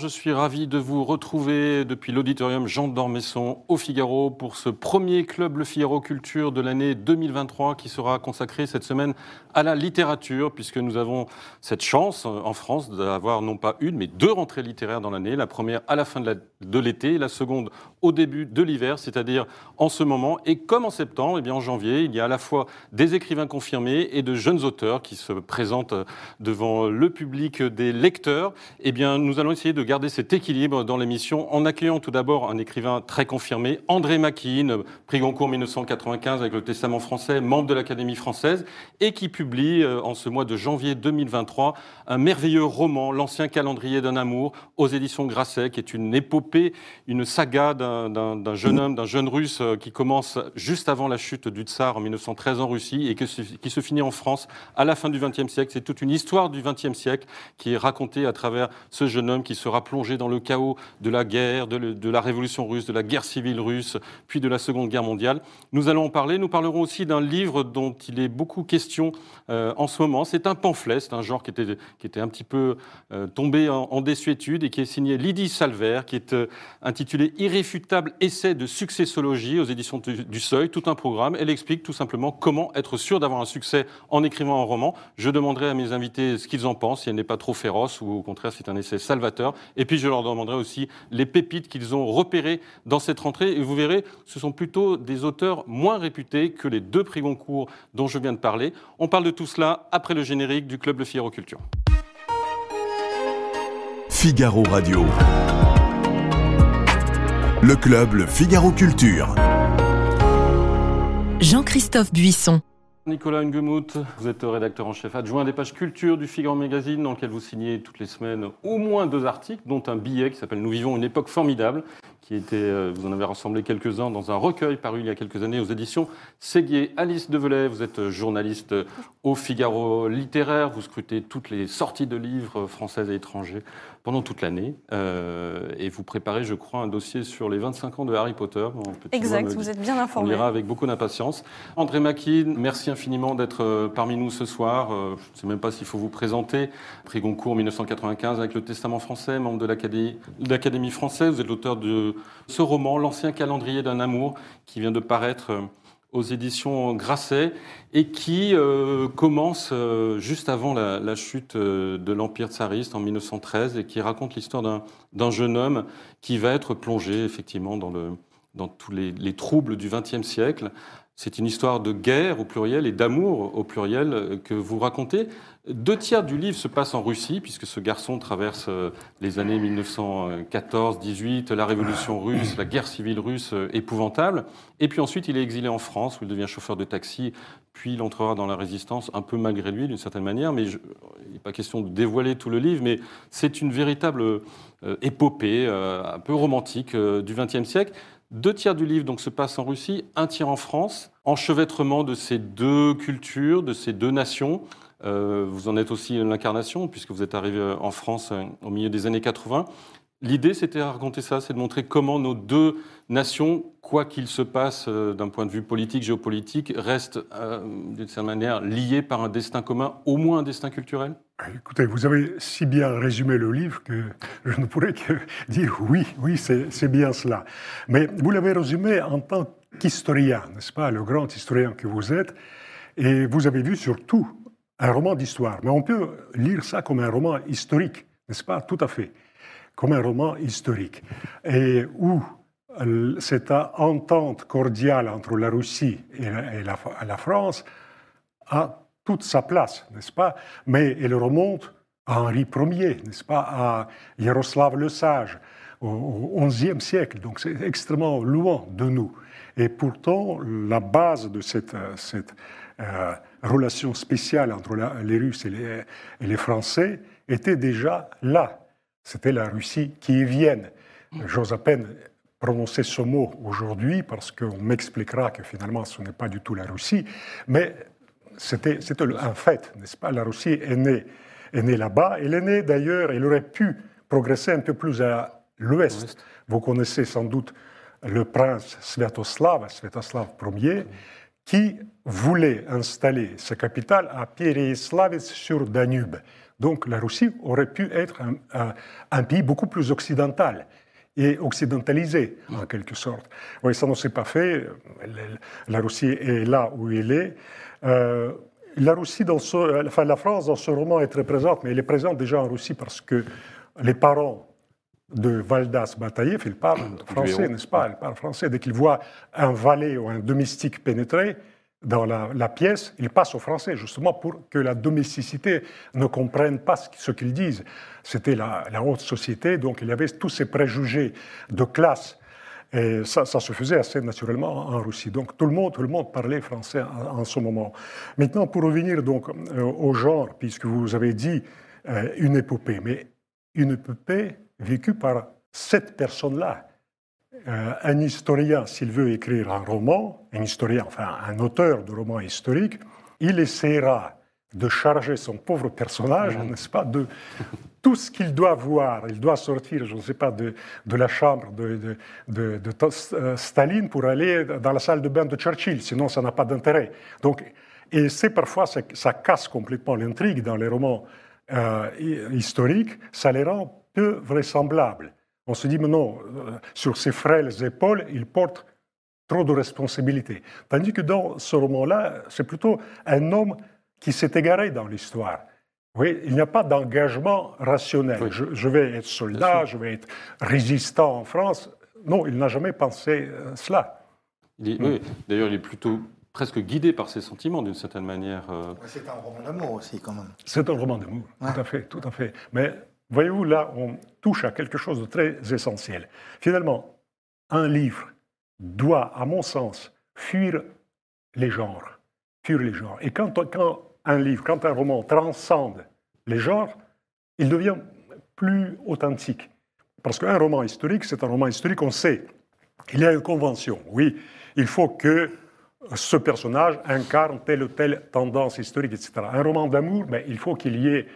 Je suis ravi de vous retrouver depuis l'auditorium Jean d'Ormesson au Figaro pour ce premier club Le Figaro Culture de l'année 2023 qui sera consacré cette semaine à la littérature puisque nous avons cette chance en France d'avoir non pas une mais deux rentrées littéraires dans l'année. La première à la fin de l'été, la seconde au début de l'hiver, c'est-à-dire en ce moment. Et comme en septembre, et eh bien en janvier, il y a à la fois des écrivains confirmés et de jeunes auteurs qui se présentent devant le public des lecteurs. Eh bien, nous allons essayer de garder cet équilibre dans l'émission en accueillant tout d'abord un écrivain très confirmé, André Maquin, prix Goncourt 1995 avec le Testament français, membre de l'Académie française, et qui publie euh, en ce mois de janvier 2023 un merveilleux roman, L'Ancien calendrier d'un amour, aux éditions Grasset, qui est une épopée, une saga d'un jeune homme, d'un jeune russe euh, qui commence juste avant la chute du Tsar en 1913 en Russie et qui se finit en France à la fin du XXe siècle. C'est toute une histoire du XXe siècle qui est racontée à travers ce jeune homme qui sera plongé dans le chaos de la guerre, de, la révolution russe, de la guerre civile russe, puis de la Seconde Guerre mondiale. Nous allons en parler. Nous parlerons aussi d'un livre dont il est beaucoup question euh, en ce moment. C'est un pamphlet, c'est un genre qui était, qui était un petit peu euh, tombé en, désuétude et qui est signé Lydie Salver, qui est euh, intitulé Irréfutable essai de successologie aux éditions du, Seuil, tout un programme. Elle explique tout simplement comment être sûr d'avoir un succès en écrivant un roman. Je demanderai à mes invités ce qu'ils en pensent, si elle n'est pas trop féroce ou au contraire c'est un essai salvateur. Et puis je leur demanderai aussi les pépites qu'ils ont repérées dans cette rentrée. Et vous verrez, ce sont plutôt des auteurs moins réputés que les deux prix Goncourt dont je viens de parler. On parle de tout cela après le générique du Club Le Figaro Culture. Figaro Radio. Le Club Le Figaro Culture. Jean-Christophe Buisson. Nicolas Ungemuth, vous êtes rédacteur en chef adjoint des pages culture du Figaro Magazine, dans lequel vous signez toutes les semaines au moins deux articles, dont un billet qui s'appelle Nous vivons une époque formidable, qui était, euh, vous en avez rassemblé quelques-uns dans un recueil paru il y a quelques années aux éditions Séguier. Alice Develay, vous êtes journaliste au Figaro littéraire, vous scrutez toutes les sorties de livres françaises et étrangers pendant toute l'année. Euh, et vous préparez, je crois, un dossier sur les 25 ans de Harry Potter. Exact, vous êtes bien informé. On lira avec beaucoup d'impatience. André Maquin, merci infiniment d'être euh, parmi nous ce soir. Euh, je ne sais même pas s'il faut vous présenter. Prix Goncourt 1995 avec le Testament français, membre de l'Académie française. Vous êtes l'auteur de ce roman, L'ancien calendrier d'un amour, qui vient de paraître aux éditions Grasset et qui euh, commence euh, juste avant la, chute euh, de l'Empire tsariste en 1913 et qui raconte l'histoire d'un jeune homme qui va être plongé effectivement dans, le, dans tous les, les troubles du XXe siècle. C'est une histoire de guerre au pluriel et d'amour au pluriel que vous racontez. Deux tiers du livre se passent en Russie, puisque ce garçon traverse euh, les années 1914-18, la révolution russe, la guerre civile russe euh, épouvantable. Et puis ensuite, il est exilé en France, où il devient chauffeur de taxi, puis il entrera dans la résistance, un peu malgré lui, d'une certaine manière. Mais il n'est pas question de dévoiler tout le livre, mais c'est une véritable euh, épopée, un peu romantique du XXe siècle. Deux tiers du livre donc, se passe en Russie, un tiers en France, enchevêtrement de ces deux cultures, de ces deux nations. Euh, vous en êtes aussi l'incarnation, puisque vous êtes arrivé en France euh, au milieu des années 80. L'idée, c'était de raconter ça, c'est de montrer comment nos deux nations, quoi qu'il se passe euh, d'un point de vue politique, géopolitique, restent d'une certaine manière liées par un destin commun, au moins un destin culturel? Écoutez, vous avez si bien résumé le livre que je ne pourrais que dire oui, oui, c'est bien cela. Mais vous l'avez résumé en tant qu'historien, n'est-ce pas, le grand historien que vous êtes, et vous avez vu surtout un roman d'histoire. Mais on peut lire ça comme un roman historique, n'est-ce pas? Tout à fait. Comme un roman historique. Et où cette entente cordiale entre la Russie et la, France a toute sa place, n'est-ce pas? Mais elle remonte à Henri Ier, n'est-ce pas? À Yaroslav le Sage, au XIe siècle. Donc c'est extrêmement loin de nous. Et pourtant, la base de cette, cette euh, relation spéciale entre les Russes et les, Français était déjà là. C'était la Russie qui y vienne. J'ose à peine prononcer ce mot aujourd'hui parce qu'on m'expliquera que finalement ce n'est pas du tout la Russie, mais c'était un fait, n'est-ce pas? La Russie est née, est née là-bas. Elle est née d'ailleurs, elle aurait pu progresser un peu plus à l'ouest. Vous connaissez sans doute le prince Sviatoslav, Sviatoslav Ier, qui voulait installer sa capitale à Pereislavitz sur Danube. Donc la Russie aurait pu être un, pays beaucoup plus occidental et occidentalisé, en quelque sorte. Oui, ça ne s'est pas fait. La Russie est là où elle est. Euh, la Russie, dans ce, enfin la France, dans ce roman, est très présente, mais elle est présente déjà en Russie parce que les parents de Valdas Bataillev, ils parlent français, n'est-ce pas? Ils parlent français. Dès qu'ils voient un valet ou un domestique pénétrer dans la, pièce, ils passent au français, justement pour que la domesticité ne comprenne pas ce qu'ils disent. C'était la, haute société, donc il y avait tous ces préjugés de classe. Et ça, se faisait assez naturellement en Russie. Donc tout le monde, tout le monde parlait français en, ce moment. Maintenant, pour revenir donc euh, au genre, puisque vous avez dit euh, une épopée, mais une épopée vécue par cette personne-là. Euh, un historien, s'il veut écrire un roman, un historien, enfin un auteur de roman historique, il essaiera de charger son pauvre personnage, mhm. n'est-ce pas, de tout ce qu'il doit voir. Il doit sortir, je ne sais pas, de, de la chambre de, de, de, euh, Staline pour aller dans la salle de bain de Churchill, sinon ça n'a pas d'intérêt. Donc, et c'est parfois, ça, ça, casse complètement l'intrigue dans les romans euh, historiques, ça les rend peu vraisemblables. On se dit, mais non, euh, sur ses frêles épaules, il porte trop de responsabilités. Tandis que dans ce roman-là, c'est plutôt un homme qui s'est égaré dans l'histoire. Oui, il n'y a pas d'engagement rationnel. Je, vais être soldat, je vais être résistant en France. Non, il n'a jamais pensé euh, cela. oui, d'ailleurs, il est plutôt presque guidé par ses sentiments d'une certaine manière. Euh. C'est un roman d'amour aussi, quand même. C'est un roman d'amour, tout à fait, tout à fait. Mais voyez-vous, là, on touche à quelque chose de très essentiel. Finalement, un livre doit, à mon sens, fuir les genres. Fuir les genres. Et quand, quand un livre, quand un roman transcende les genres, il devient plus authentique. Parce qu'un roman historique, c'est un roman historique, on sait, il y a une convention. Oui, il faut que ce personnage incarne telle ou telle tendance historique, etc. Un roman d'amour, mais il faut qu'il y ait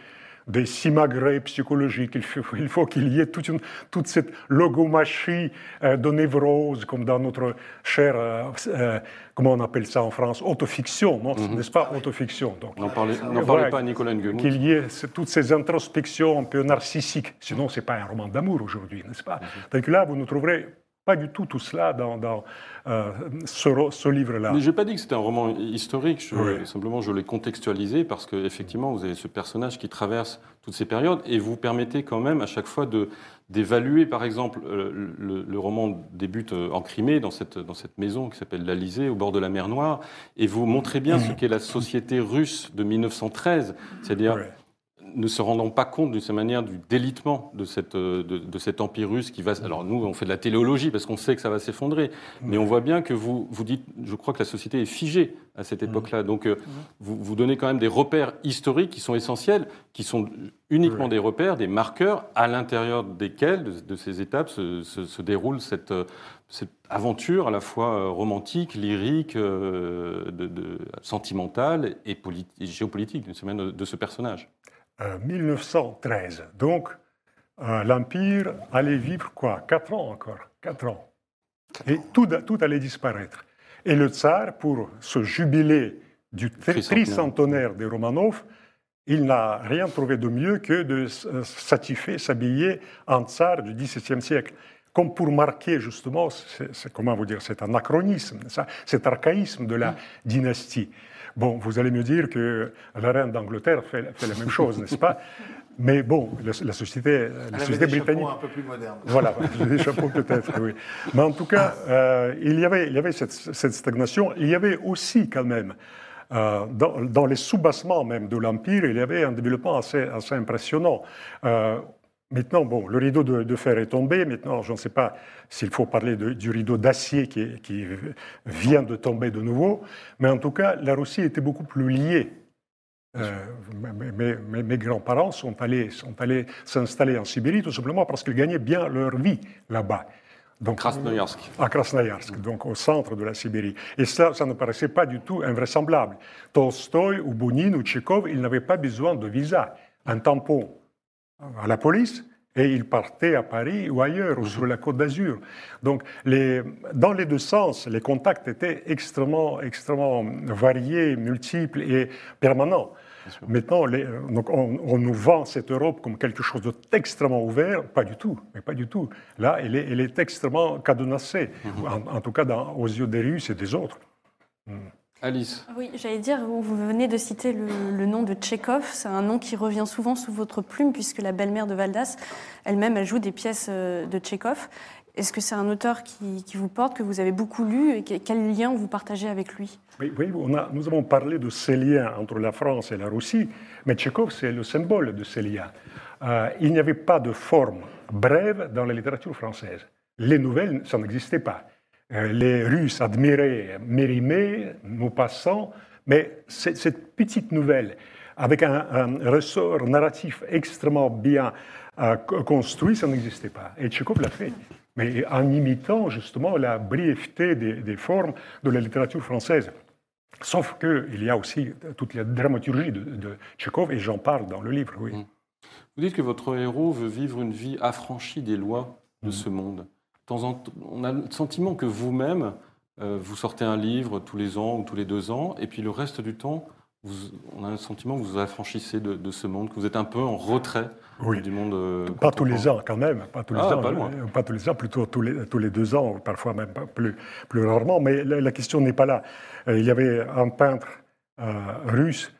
des simagrées psychologiques. Il faut, qu'il y ait toute, toute cette logomachie euh, de névrose, comme dans notre chère, euh, euh, comment on appelle ça en France, autofiction, mhm. n'est-ce pas Autofiction? N'en parlez, parlez, pas à Nicolas Nguemout. Qu'il y ait toutes ces introspections un peu narcissiques. Sinon, ce n'est pas un roman d'amour aujourd'hui, n'est-ce pas? Mm Donc là, vous ne trouverez pas du tout tout cela dans, dans ce, ce livre-là. Mais je n'ai pas dit que c'était un roman historique, simplement je l'ai contextualisé parce qu'effectivement, vous avez ce personnage qui traverse toutes ces périodes et vous permettez quand même à chaque fois de, d'évaluer, par exemple, euh, le, roman débute euh, en Crimée, dans cette, dans cette maison qui s'appelle l'Alizé, au bord de la mer Noire, et vous montrez bien ce qu'est la société russe de 1913, c'est-à-dire ne se rendant pas compte de cette manière du délitement de, cette, euh, de, cet empire russe qui va. Alors nous, on fait de la téléologie parce qu'on sait que ça va s'effondrer, mais on voit bien que vous, vous dites, je crois que la société est figée à cette époque-là. Donc euh, vous, vous donnez quand même des repères historiques qui sont essentiels, qui sont uniquement des repères, des marqueurs à l'intérieur desquels, de, ces étapes, se, se, déroule cette, euh, cette, aventure à la fois romantique, lyrique, de, sentimentale et, et géopolitique de ce personnage. 1913. Euh, Donc, euh, l'Empire allait vivre quoi? Quatre ans encore. Quatre ans. Et tout, tout, allait disparaître. Et le tsar, pour se jubiler du tricentenaire des Romanov, il n'a rien trouvé de mieux que de s'attifer, s'habiller en tsar du XVIIe siècle. Comme pour marquer justement, c'est, comment vous dire, cet anachronisme, cet archaïsme de la dynastie. Bon, vous allez me dire que la reine d'Angleterre fait, la même chose, n'est-ce pas? Mais bon, la, société, la société britannique. un peu plus moderne. Voilà, des chapeaux peut-être, oui. Mais en tout cas, euh, il y avait, il y avait cette, stagnation. Il y avait aussi, quand même, euh, dans, les soubassements même de l'Empire, il y avait un développement assez, assez impressionnant. Euh, Maintenant, bon, le rideau de, fer est tombé. Maintenant, je ne sais pas s'il faut parler du rideau d'acier qui, vient de tomber de nouveau. Mais en tout cas, la Russie était beaucoup plus liée. Euh, mes, grands-parents sont allés s'installer en Sibérie tout simplement parce qu'ils gagnaient bien leur vie là-bas. Donc, Krasnoyarsk. À Krasnoyarsk, donc au centre de la Sibérie. Et ça, ça ne paraissait pas du tout invraisemblable. Tolstoï ou Bounine ou Tchékov, ils n'avaient pas besoin de visa. Un tampon à la police et ils partaient à Paris ou ailleurs, ou sur la côte d'Azur. Donc, les, dans les deux sens, les contacts étaient extrêmement, extrêmement variés, multiples et permanents. Maintenant, les, donc on, on, nous vend cette Europe comme quelque chose d'extrêmement ouvert. Pas du tout, mais pas du tout. Là, elle est, elle est extrêmement cadenassée, mm -hmm. en, en, tout cas dans, aux yeux des Russes et des autres. Mm. Alice. Oui, j'allais dire, vous venez de citer le, le nom de Tchekhov. C'est un nom qui revient souvent sous votre plume, puisque la belle-mère de Valdas, elle-même, elle joue des pièces euh, de Tchekhov. Est-ce que c'est un auteur qui, qui, vous porte, que vous avez beaucoup lu, et quel lien vous partagez avec lui? Oui, oui on a, nous avons parlé de ces liens entre la France et la Russie, mais Tchekhov, c'est le symbole de ces liens. Euh, il n'y avait pas de forme brève dans la littérature française. Les nouvelles, ça n'existait pas. Euh, les Russes admiraient Mérimée, Maupassant, mais cette petite nouvelle, avec un, un ressort narratif extrêmement bien euh, construit, ça n'existait pas. Et Tchekhov l'a fait, mais en imitant justement la brièveté des, des, formes de la littérature française. Sauf qu'il y a aussi toute la dramaturgie de, de Tchekhov, et j'en parle dans le livre, oui. Vous dites que votre héros veut vivre une vie affranchie des lois de mmh. ce monde temps en temps, on a le sentiment que vous-même, euh, vous sortez un livre tous les ans ou tous les deux ans, et puis le reste du temps, vous, on a le sentiment que vous vous affranchissez de, de, ce monde, que vous êtes un peu en retrait oui. du monde. Euh, pas tous les ans quand même, pas tous les ah, ans, pas, loin. pas, tous les ans, plutôt tous les, tous les deux ans, parfois même plus, plus rarement, mais la, la question n'est pas là. Euh, il y avait un peintre euh, russe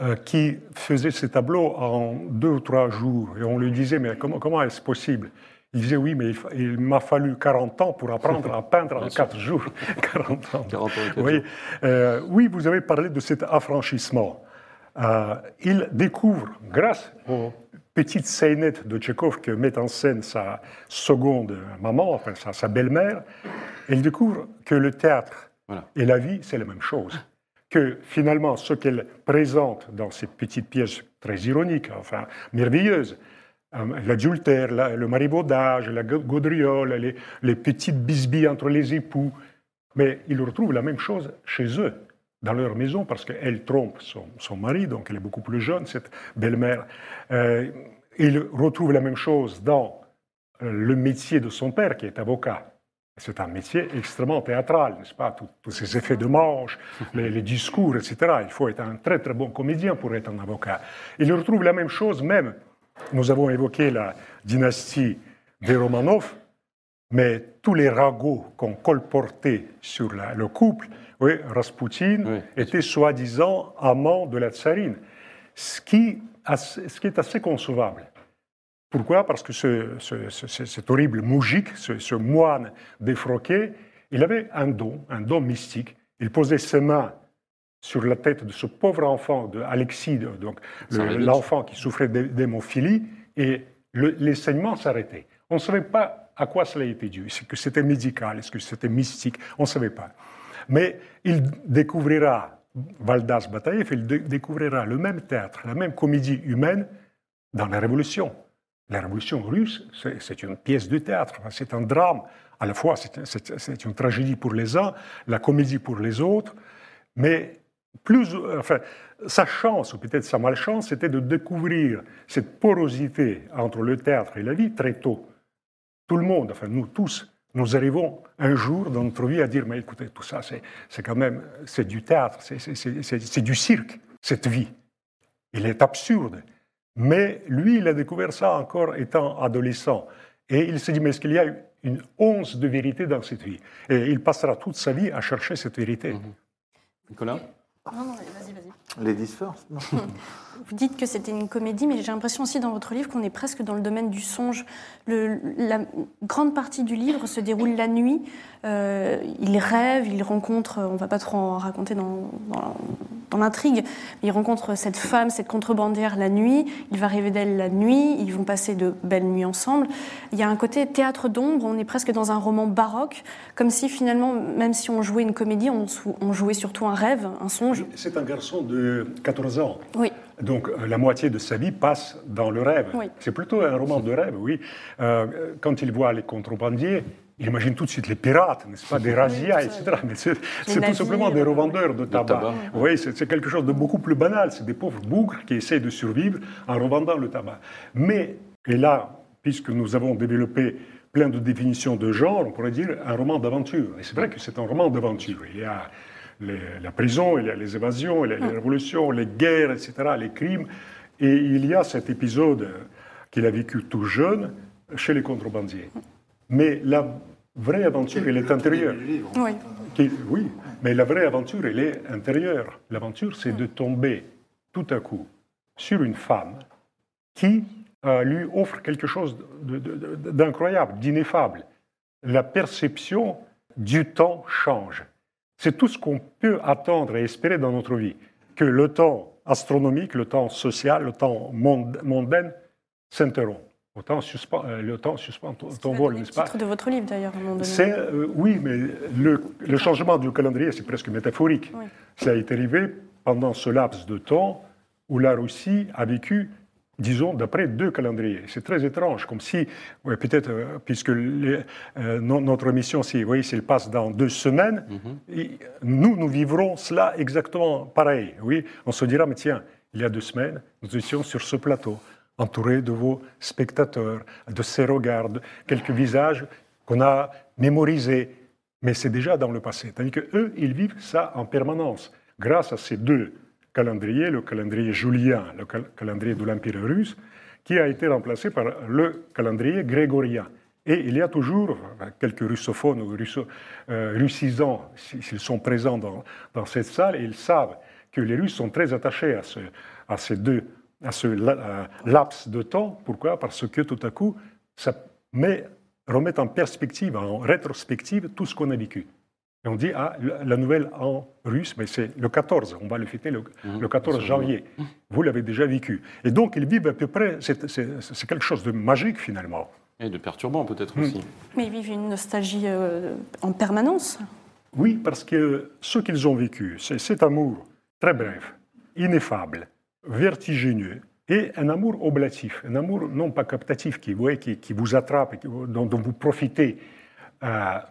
euh, qui faisait ses tableaux en deux ou trois jours, et on lui disait, mais comment, comment est-ce possible il disait oui, mais il, m'a fallu 40 ans pour apprendre à peindre en 4 jours. 40 ans. 40 ans oui. Euh, oui, vous avez parlé de cet affranchissement. Euh, il découvre, grâce aux petites scénettes de Tchekhov que met en scène sa seconde maman, enfin sa, sa belle-mère, il découvre que le théâtre voilà. et la vie, c'est la même chose. Que finalement, ce qu'elle présente dans ces petites pièces très ironiques, enfin merveilleuses, l'adultère, le marivaudage, la gaudriole, les, les, petites bisbilles entre les époux. Mais ils retrouvent la même chose chez eux, dans leur maison, parce qu'elle trompe son, mari, donc elle est beaucoup plus jeune, cette belle-mère. Euh, ils retrouvent la même chose dans le métier de son père, qui est avocat. C'est un métier extrêmement théâtral, n'est-ce pas? Tous, tous ces effets de manche, les, les, discours, etc. Il faut être un très très bon comédien pour être un avocat. Ils retrouvent la même chose même nous avons évoqué la dynastie des Romanov, mais tous les ragots qu'on colportait sur la, le couple, oui, Raspoutine oui. était soi-disant amant de la tsarine, ce qui, ce qui, est assez concevable. Pourquoi? Parce que ce, ce, ce, cet horrible moujik, ce, moine défroqué, il avait un don, un don mystique. Il posait ses mains sur la tête de ce pauvre enfant de Alexis, donc l'enfant qui souffrait d'hémophilie, et le, les saignements s'arrêtaient. On ne savait pas à quoi cela était dû. Est-ce que c'était médical? Est-ce que c'était mystique? On ne savait pas. Mais il découvrira, Valdas Bataïev, il dé découvrira le même théâtre, la même comédie humaine dans la Révolution. La Révolution russe, c'est une pièce de théâtre, c'est un drame. À la fois, c'est une tragédie pour les uns, la comédie pour les autres, mais plus, enfin, sa chance, ou peut-être sa malchance, c'était de découvrir cette porosité entre le théâtre et la vie très tôt. Tout le monde, enfin nous tous, nous arrivons un jour dans notre vie à dire, mais écoutez, tout ça, c'est quand même, c'est du théâtre, c'est du cirque, cette vie. Il est absurde. Mais lui, il a découvert ça encore étant adolescent. Et il s'est dit, mais est-ce qu'il y a une once de vérité dans cette vie? Et il passera toute sa vie à chercher cette vérité. Mmh. Nicolas? Non, non, vas-y, vas-y. Ladies first. Vous dites que c'était une comédie, mais j'ai l'impression aussi dans votre livre qu'on est presque dans le domaine du songe. Le, la grande partie du livre se déroule la nuit. Euh, il rêve, il rencontre, on ne va pas trop en raconter dans, dans, dans l'intrigue, mais il rencontre cette femme, cette contrebandière la nuit. Il va rêver d'elle la nuit. Ils vont passer de belles nuits ensemble. Il y a un côté théâtre d'ombre. On est presque dans un roman baroque, comme si finalement, même si on jouait une comédie, on, on jouait surtout un rêve, un songe. C'est un garçon de 14 ans. Oui. Donc la moitié de sa vie passe dans le rêve. Oui. C'est plutôt un roman de rêve, oui. Euh, quand il voit les contrebandiers, il imagine tout de suite les pirates, n'est-ce pas, des razzias, etc. Mais c'est tout simplement des revendeurs de tabac. tabac. Oui, c'est quelque chose de beaucoup plus banal. C'est des pauvres bougres qui essaient de survivre en revendant le tabac. Mais, et là, puisque nous avons développé plein de définitions de genre, on pourrait dire un roman d'aventure. Et c'est vrai que c'est un roman d'aventure. Il y a la prison, il y a les évasions, les, les révolutions, les guerres, etc., les crimes. Et il y a cet épisode qu'il a vécu tout jeune chez les contrebandiers. Mais la vraie aventure, elle est intérieure. Oui. Qui- oui, mais la vraie aventure, elle est intérieure. L'aventure, c'est de tomber tout à coup sur une femme qui euh, lui offre quelque chose d'incroyable, d'ineffable. La perception du temps change. C'est tout ce qu'on peut attendre et espérer dans notre vie. Que le temps astronomique, le temps social, le temps mond- mondain s'interrompt. Le temps suspend, euh, le temps suspend ton, vol, n'est-ce pas? de votre livre d'ailleurs, c'est, euh, oui, mais le, le changement du calendrier, c'est presque métaphorique. Oui. Ça a été arrivé pendant ce laps de temps où la Russie a vécu, disons, d'après deux calendriers. C'est très étrange, comme si, ouais, peut-être, euh, puisque les- euh, no- notre mission, si, vous voyez, s'il passe dans deux semaines, et nous, nous vivrons cela exactement pareil. Oui, on se dira, mais tiens, il y a deux semaines, nous étions sur ce plateau, entourés de vos spectateurs, de ces regards, de quelques visages qu'on a mémorisés. Mais c'est déjà dans le passé. Tandis qu'eux, ils vivent ça en permanence, grâce à ces deux calendriers, le calendrier julien, le cal- calendrier de l'Empire russe, qui a été remplacé par le calendrier grégorien. Et il y a toujours quelques russophones ou russo, euh, russisants, si- s'ils sont présents dans, cette salle, ils savent que les Russes sont très attachés à, ce, ces deux, à ce euh, laps de temps. Pourquoi? Parce que tout à coup, ça met, remet en perspective, en rétrospective, tout ce qu'on a vécu. Et on dit, ah, la nouvelle en russe, mais c'est le 14, on va le fêter le, le 14 janvier. Vous l'avez déjà vécu. Et donc, ils vivent à peu près, c'est- quelque chose de magique finalement. Et de perturbant peut-être Hmm. aussi. Mais ils vivent une nostalgie euh, en permanence. Oui, parce que ce qu'ils ont vécu, c'est cet amour très bref, ineffable, vertigineux, et un amour oblatif, un amour non pas captatif qui, vous voyez, qui, qui vous attrape, dont, dont vous profitez,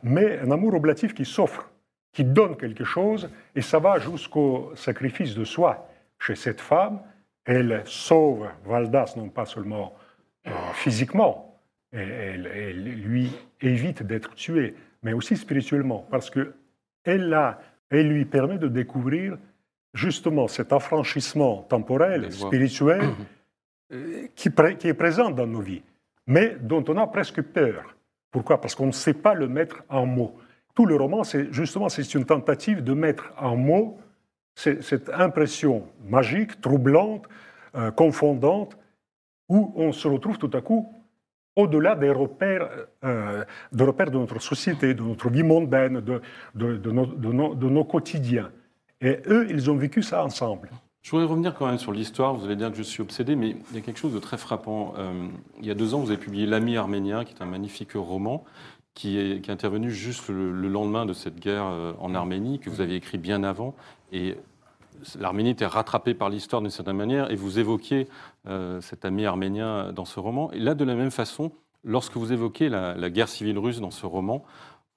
mais un amour oblatif qui s'offre, qui donne quelque chose, et ça va jusqu'au sacrifice de soi. Chez cette femme, elle sauve Valdas non pas seulement euh, physiquement, elle, elle lui évite d'être tué, mais aussi spirituellement, parce que elle, a- elle lui permet de découvrir justement cet affranchissement temporel, spirituel, euh, qui est présent dans nos vies, mais dont on a presque peur. Pourquoi? Parce qu'on ne sait pas le mettre en mots. Tout le roman, c'est justement c'est une tentative de mettre en mots cette impression magique, troublante, euh, confondante, où on se retrouve tout à coup au-delà des repères, euh, repères de notre société, de notre vie mondaine, de, de- de nos- de nos quotidiens. Et eux, ils ont vécu ça ensemble. Je voudrais revenir quand même sur l'histoire. Vous allez dire que je suis obsédé, mais il y a quelque chose de très frappant. Euh, il y a deux ans, vous avez publié L'ami arménien, qui est un magnifique roman qui est, intervenu juste le, le lendemain de cette guerre euh, en Arménie, que vous aviez écrit bien avant. Et l'Arménie était rattrapée par l'histoire d'une certaine manière, et vous évoquiez euh, cet ami arménien dans ce roman. Et là, de la même façon, lorsque vous évoquez la guerre civile russe dans ce roman,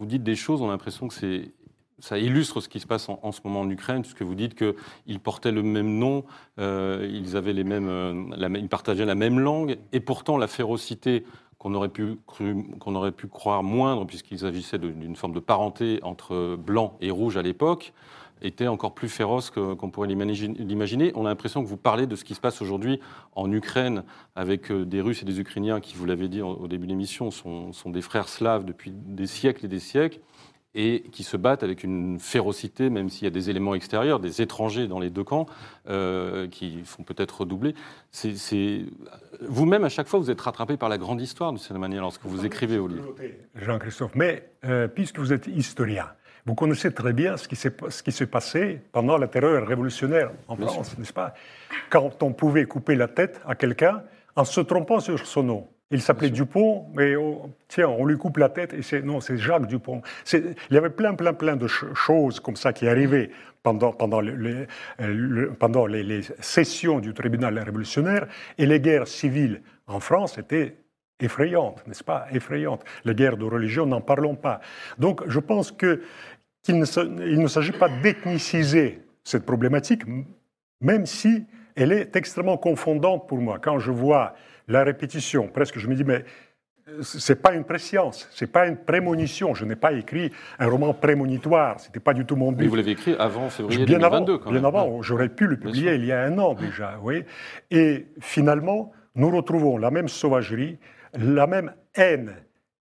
vous dites des choses, on a l'impression que c'est ça illustre ce qui se passe en, ce moment en Ukraine, puisque vous dites qu'ils portaient le même nom, euh, ils, avaient les mêmes, euh, ils partageaient la même langue, et pourtant la férocité qu'on aurait, pu croire moindre, puisqu'il agissaient de- d'une forme de parenté entre blanc et rouge à l'époque, était encore plus féroce qu'on pourrait l'imagine- l'imaginer. On a l'impression que vous parlez de ce qui se passe aujourd'hui en Ukraine avec euh, des Russes et des Ukrainiens qui, vous l'avez dit au, début de l'émission, sont des frères slaves depuis des siècles et des siècles et qui se battent avec une férocité, même s'il y a des éléments extérieurs, des étrangers dans les deux camps, euh, qui font peut-être redoubler. Vous-même, à chaque fois, vous êtes rattrapé par la grande histoire, de cette manière, lorsque vous écrivez au livre. Jean-Christophe, mais euh, puisque vous êtes historien, vous connaissez très bien ce qui s'est ce qui s'est passé pendant la terreur révolutionnaire en Bien France, n'est-ce pas? Quand on pouvait couper la tête à quelqu'un en se trompant sur son nom. Il s'appelait Dupont, mais on- tiens, on lui coupe la tête et c'est non, c'est Jacques Dupont. Il y avait plein, plein, plein de ch- choses comme ça qui arrivaient pendant, pendant, le- le- le- pendant les, les sessions du tribunal révolutionnaire et les guerres civiles en France étaient effrayantes, n'est-ce pas? Effrayantes. Les guerres de religion, n'en parlons pas. Donc, je pense que qu'il ne, ne s'agit pas d'ethniciser cette problématique, même si elle est extrêmement confondante pour moi. Quand je vois la répétition, presque je me dis, mais c'est pas une préscience, c'est pas une prémonition. Je n'ai pas écrit un roman prémonitoire, c'était pas du tout mon but. Mais vous l'avez écrit avant février bien 2022, avant, quand bien même. avant. J'aurais pu le Bien publier il y a un an déjà, oui. Et finalement, nous retrouvons la même sauvagerie, la même haine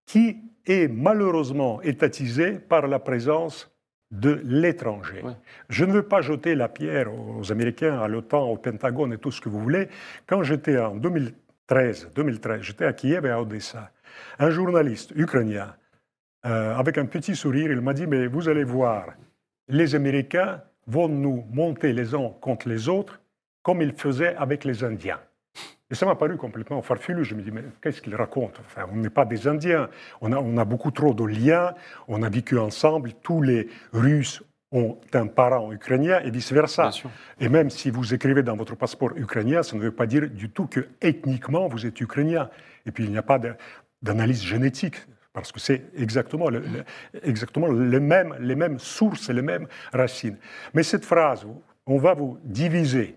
qui est malheureusement étatisée par la présence de l'étranger. Ouais. Je ne veux pas jeter la pierre aux Américains, à l'OTAN, au Pentagone et tout ce que vous voulez. Quand j'étais en 2013, 2013 j'étais à Kiev et à Odessa. Un journaliste ukrainien, euh, avec un petit sourire, il m'a dit, mais vous allez voir, les Américains vont nous monter les uns contre les autres comme ils faisaient avec les Indiens. Et ça m'a paru complètement farfelu. Je me dis, mais qu'est-ce qu'il raconte enfin, On n'est pas des Indiens. On a, on a beaucoup trop de liens. On a vécu ensemble. Tous les Russes ont un parent ukrainien et vice-versa. Et même si vous écrivez dans votre passeport ukrainien, ça ne veut pas dire du tout que ethniquement vous êtes ukrainien. Et puis il n'y a pas d'analyse génétique. Parce que c'est exactement, le- le- exactement les, mêmes, les mêmes sources et les mêmes racines. Mais cette phrase, on va vous diviser,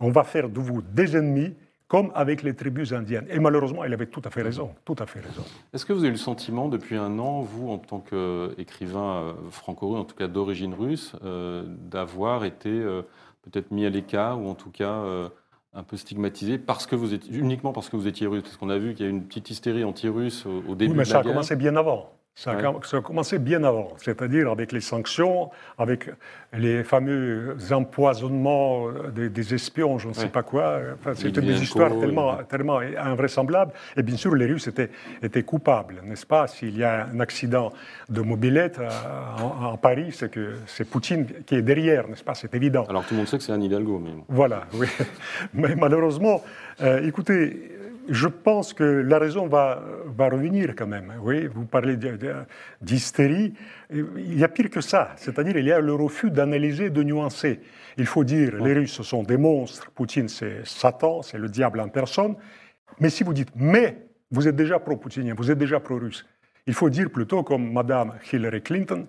on va faire de vous des ennemis, comme avec les tribus indiennes. Et malheureusement, il avait tout à fait raison. Tout à fait raison. Est-ce que vous avez eu le sentiment depuis un an, vous, en tant qu'écrivain euh, franco-russe, en tout cas d'origine russe, euh, d'avoir été euh, peut-être mis à l'écart ou en tout cas euh, un peu stigmatisé parce que vous étiez, uniquement parce que vous étiez russe? Parce qu'on a vu qu'il y a eu une petite hystérie anti-russe au, au début Oui, mais de ça la a guerre. commencé bien avant. Ça a, Ouais. com- ça a commencé bien avant, c'est-à-dire avec les sanctions, avec les fameux empoisonnements des, des espions, je ne sais Ouais. pas quoi. Enfin, C'était des histoires tellement, et- tellement invraisemblables. Et bien sûr, les Russes étaient, étaient coupables, n'est-ce pas? S'il y a un accident de mobilette euh, en, en Paris, c'est que c'est Poutine qui est derrière, n'est-ce pas? C'est évident. Alors tout le monde sait que c'est un Hidalgo, mais. Voilà, oui. Mais malheureusement, euh, écoutez, je pense que la raison va, va revenir quand même. Oui, vous parlez d'hystérie. Il y a pire que ça. C'est-à-dire, il y a le refus d'analyser, de nuancer. Il faut dire, les Russes sont des monstres. Poutine, c'est Satan, c'est le diable en personne. Mais si vous dites, mais vous êtes déjà pro-poutinien, vous êtes déjà pro-russe, il faut dire plutôt comme Madame Hillary Clinton,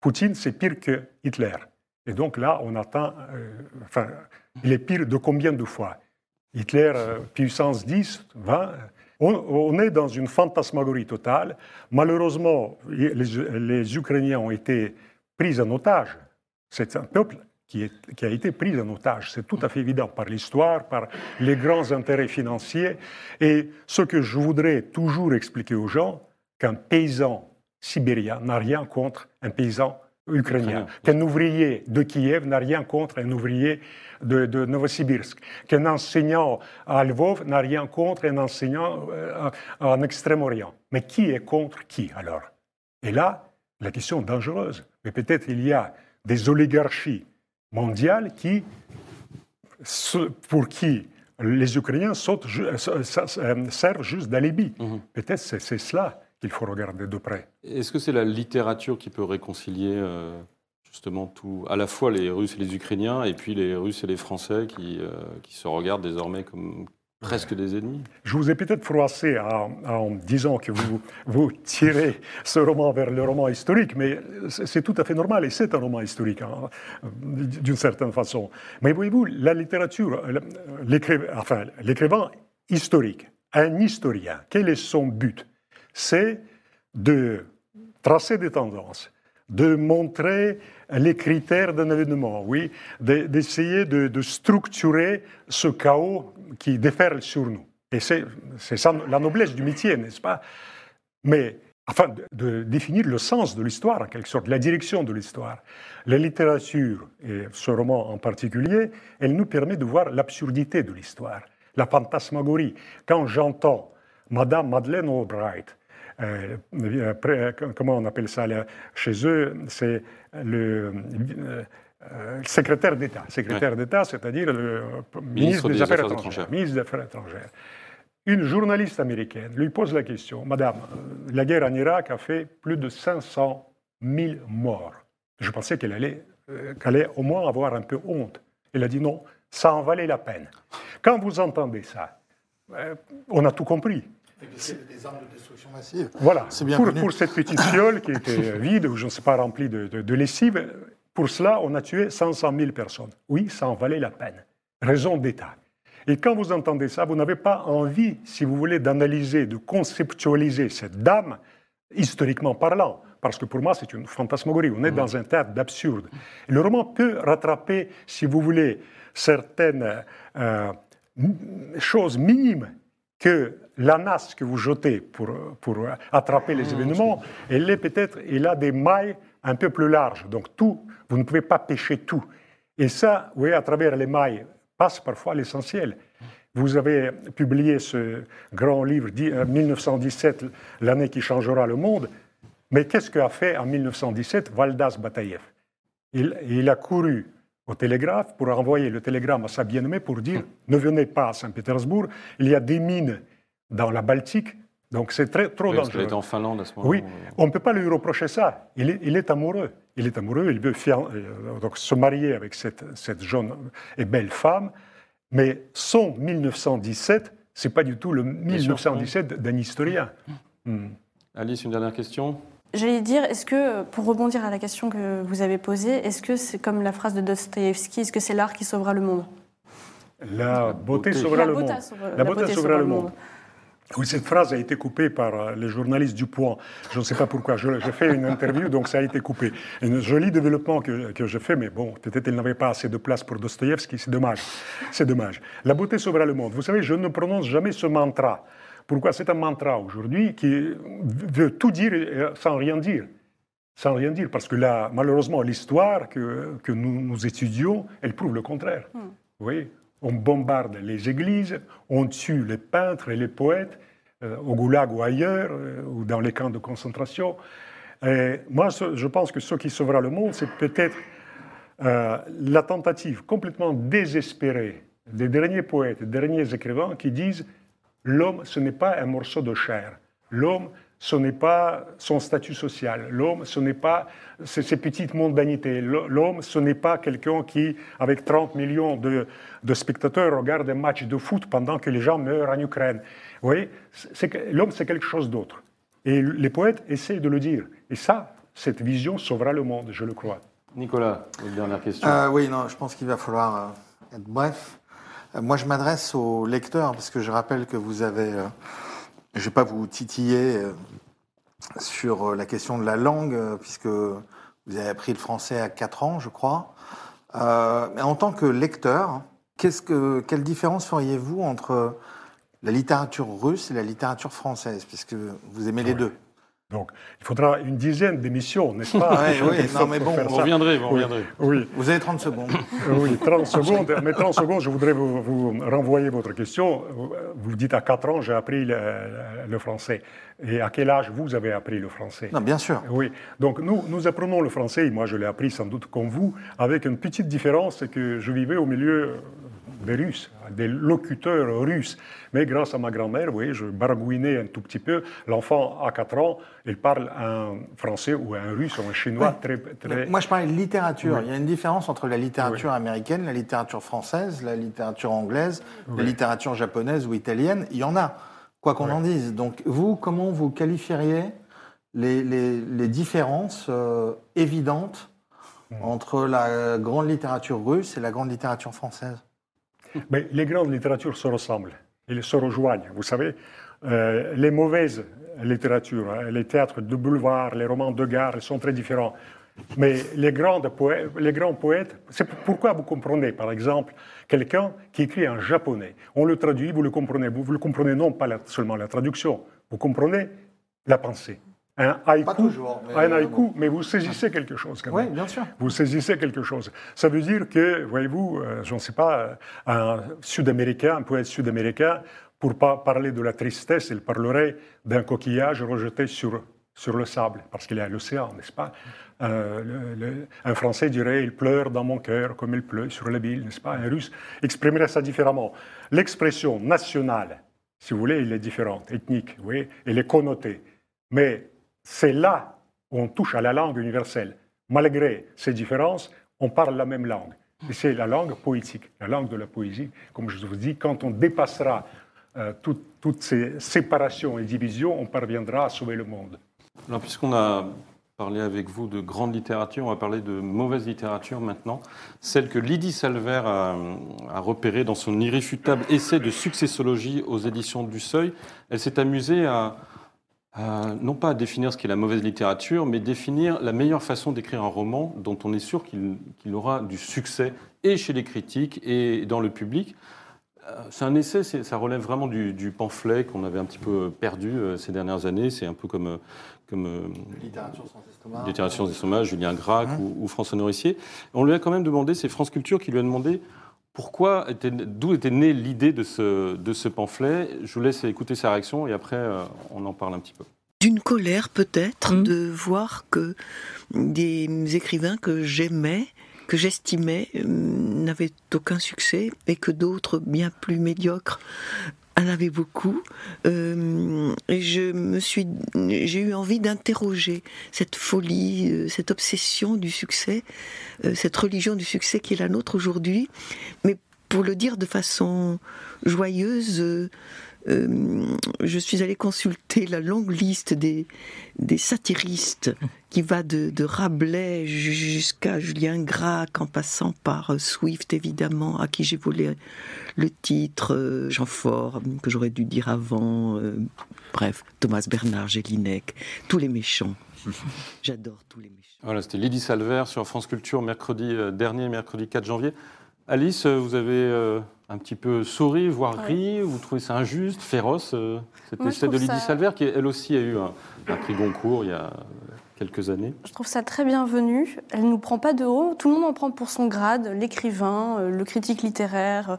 Poutine, c'est pire que Hitler. Et donc là, on attend. euh, enfin, il est pire de combien de fois? Hitler, euh, puissance 10, 20. On, on est dans une fantasmagorie totale. Malheureusement, les, Ukrainiens ont été pris en otage. C'est un peuple qui, qui a été pris en otage. C'est tout à fait évident par l'histoire, par les grands intérêts financiers. Et ce que je voudrais toujours expliquer aux gens, qu'un paysan sibérien n'a rien contre un paysan ukrainien, qu'un ouvrier de Kiev n'a rien contre un ouvrier de, de Novosibirsk, qu'un enseignant à Lvov n'a rien contre un enseignant euh, en Extrême-Orient. Mais qui est contre qui alors? Et là, la question est dangereuse. Mais peut-être il y a des oligarchies mondiales qui, pour qui les Ukrainiens euh, euh, servent juste d'alibi. Mhm. Peut-être c'est cela qu'il faut regarder de près. Est-ce que c'est la littérature qui peut réconcilier euh, justement tout, à la fois les Russes et les Ukrainiens, et puis les Russes et les Français qui, euh, qui se regardent désormais comme presque des ennemis? Je vous ai peut-être froissé en, en disant que vous, vous tirez ce roman vers le roman historique, mais c'est tout à fait normal et c'est un roman historique hein, d'une certaine façon. Mais voyez-vous, la littérature, l'écrivain enfin, l'écrivain historique, un historien, quel est son but? C'est de tracer des tendances, de montrer les critères d'un événement, oui, de- d'essayer de, structurer ce chaos qui déferle sur nous. Et c'est ça la noblesse du métier, n'est-ce pas? Mais afin de, définir le sens de l'histoire, en quelque sorte, la direction de l'histoire. La littérature, et ce roman en particulier, elle nous permet de voir l'absurdité de l'histoire, la fantasmagorie. Quand j'entends Madame Madeleine Albright, comment on appelle ça là, chez eux, c'est le euh, euh, secrétaire d'État. Secrétaire d'État, c'est-à-dire le ministre, des, Affaires, étrangères. Ministre des Affaires étrangères. Une journaliste américaine lui pose la question Madame, euh, la guerre en Irak a fait plus de 500 000 morts. Je pensais qu'elle allait, euh, allait au moins avoir un peu honte. Elle a dit non, ça en valait la peine. Quand vous entendez ça, euh, on a tout compris. Des armes de destruction massive. Voilà, bien pour, cette petite fiole qui était vide, ou je ne sais pas, remplie de, de- de lessive, pour cela, on a tué 500 000 personnes. Oui, ça en valait la peine. Raison d'État. Et quand vous entendez ça, vous n'avez pas envie, si vous voulez, d'analyser, de conceptualiser cette dame, historiquement parlant. Parce que pour moi, c'est une fantasmagorie. On est dans un théâtre d'absurde. Le roman peut rattraper, si vous voulez, certaines euh, choses minimes que la nasse que vous jetez pour, pour attraper les événements, elle est peut-être, il a des mailles un peu plus larges. Donc tout, vous ne pouvez pas pêcher tout. Et ça, vous voyez, à travers les mailles, passe parfois l'essentiel. Vous avez publié ce grand livre, 1917, euh, l'année qui changera le monde. Mais qu'est-ce qu'a fait en 1917 Valdas Bataïev? Il, il, a couru au télégraphe pour envoyer le télégramme à sa bien-aimée pour dire ne venez pas à Saint-Pétersbourg, il y a des mines dans la Baltique, donc c'est très, trop dangereux. Il était en Finlande à ce moment. Oui, on ne peut pas lui reprocher ça. Il est, il est, amoureux. Il est amoureux. Il veut euh, donc se marier avec cette, cette jeune et belle femme. Mais son 1917, c'est pas du tout le 1917 d'un historien. Alice, une dernière question? J'allais dire, est-ce que, pour rebondir à la question que vous avez posée, est-ce que c'est comme la phrase de Dostoevsky, est-ce que c'est l'art qui sauvera le monde? La beauté sauvera le monde. La beauté sauvera le monde. Oui, cette phrase a été coupée par euh, les journalistes du Point. Je ne sais pas pourquoi. J'ai fait une interview, donc ça a été coupé. Un joli développement que, que je fais, mais bon, peut-être il n'avait pas assez de place pour Dostoïevski, c'est dommage. C'est dommage. La beauté sauvera le monde. Vous savez, je ne prononce jamais ce mantra. Pourquoi? C'est un mantra aujourd'hui qui veut tout dire sans rien dire. Sans rien dire, parce que là, malheureusement, l'histoire que, que nous, nous, étudions, elle prouve le contraire. Hmm. Vous voyez on bombarde les églises, on tue les peintres et les poètes euh, au goulag ou ailleurs, euh, ou dans les camps de concentration. Et moi, je pense que ce qui sauvera le monde, c'est peut-être euh, la tentative complètement désespérée des derniers poètes, des derniers écrivains qui disent l'homme, ce n'est pas un morceau de chair. L'homme, ce n'est pas son statut social. L'homme, ce n'est pas ses, petites mondanités. L'homme, ce n'est pas quelqu'un qui, avec 30 millions de, spectateurs, regarde un match de foot pendant que les gens meurent en Ukraine. Vous voyez, l'homme, c'est quelque chose d'autre. Et les poètes essaient de le dire. Et ça, cette vision sauvera le monde, je le crois. Nicolas, une dernière question. Euh, oui, non, je pense qu'il va falloir euh, être bref. Euh, moi, je m'adresse aux lecteurs, parce que je rappelle que vous avez je ne vais pas vous titiller euh, sur euh, la question de la langue, euh, puisque vous avez appris le français à 4 ans, je crois. mais en tant que lecteur, que, quelle différence feriez-vous entre la littérature russe et la littérature française, puisque vous aimez les deux? Donc, il faudra une dizaine d'émissions, n'est-ce pas Oui, oui, non, mais bon, vous reviendrez, vous reviendrez. Oui, Vous avez 30 secondes. oui, 30 secondes. Mais 30 secondes, je voudrais vous, renvoyer votre question. Vous dites à 4 ans, j'ai appris le, français. Et à quel âge vous avez appris le français Non, bien sûr. Oui. Donc, nous, nous apprenons le français, et moi je l'ai appris sans doute comme vous, avec une petite différence, c'est que je vivais au milieu des Russes, des locuteurs russes. Mais grâce à ma grand-mère, oui, je baragouinais un tout petit peu. L'enfant à 4 ans, il parle un français ou un russe ou un chinois très, très... Moi, je parlais de littérature. Il y a une différence entre la littérature américaine, la littérature française, la littérature anglaise, la littérature japonaise ou italienne. Il y en a, quoi qu'on en dise. Donc, vous, comment vous qualifieriez les, les, différences euh, évidentes hmm. entre la grande littérature russe et la grande littérature française? Mais les grandes littératures se ressemblent, elles se rejoignent. Vous savez, euh, les mauvaises littératures, hein, les théâtres de boulevard, les romans de gare, sont très différents. Mais les, grandes poètes, les grands poètes, c'est pourquoi vous comprenez, par exemple, quelqu'un qui écrit en japonais? On le traduit, vous le comprenez. Vous, vous le comprenez non pas seulement la traduction, vous comprenez la pensée un haïku, mais... un haïku, mais vous saisissez quelque chose quand même. Oui, bien sûr. Vous saisissez quelque chose. Ça veut dire que, voyez-vous, euh, je ne sais pas, un Sud-Américain, un poète sud-américain, pour pas parler de la tristesse, il parlerait d'un coquillage rejeté sur, sur le sable, parce qu'il y a l'océan, n'est-ce pas? Euh, Un Français dirait il pleure dans mon cœur comme il pleut sur la ville, n'est-ce pas? Un Russe exprimerait ça différemment. L'expression nationale, si vous voulez, elle est différente, ethnique, oui, elle est connotée. Mais c'est là où on touche à la langue universelle. Malgré ces différences, on parle la même langue. Et c'est la langue poétique, la langue de la poésie. Comme je vous dis, quand on dépassera euh, toutes ces séparations et divisions, on parviendra à sauver le monde. Alors, puisqu'on a parler avec vous de grande littérature. On va parler de mauvaise littérature maintenant. Celle que Lydie Salver a, a repérée dans son irréfutable essai de successologie aux éditions du Seuil. Elle s'est amusée à, à, non pas à définir ce qu'est la mauvaise littérature, mais définir la meilleure façon d'écrire un roman dont on est sûr qu'il aura du succès et chez les critiques et dans le public. Euh, C'est un essai, ça relève vraiment du, du pamphlet qu'on avait un petit peu perdu euh, ces dernières années. C'est un peu comme, euh, comme euh, Littérature sans estomac. Littérature des sommages, Julien Gracq Hein ou, ou François Nourricier. On lui a quand même demandé, c'est France Culture qui lui a demandé pourquoi, était- d'où était née l'idée de ce, de ce pamphlet? Je vous laisse écouter sa réaction et après euh, on en parle un petit peu. D'une colère peut-être Mhm. de voir que des écrivains que j'aimais, que j'estimais, euh, n'avaient aucun succès et que d'autres bien plus médiocres en avaient beaucoup. Euh, je me suis, j'ai eu envie d'interroger cette folie, euh, cette obsession du succès, euh, cette religion du succès qui est la nôtre aujourd'hui, mais pour le dire de façon joyeuse. Euh, je suis allée consulter la longue liste des, des satiristes qui va de, de Rabelais jusqu'à Julien Gracq en passant par euh, Swift évidemment à qui j'ai volé le titre euh, Jean Fort que j'aurais dû dire avant euh, bref Thomas Bernard Gélinec tous les méchants j'adore tous les méchants Voilà, c'était Lydie Salver sur France Culture mercredi dernier, mercredi 4 janvier. Alice, vous avez euh, un petit peu souri, voire Ouais. ri. Vous trouvez ça injuste, féroce euh, Moi, essai de Lydie ça- Salver, qui elle aussi a eu un, un prix Goncourt il y a quelques années. Je trouve ça très bienvenu. Elle ne nous prend pas de haut. Tout le monde en prend pour son grade. L'écrivain, euh, le critique littéraire, euh,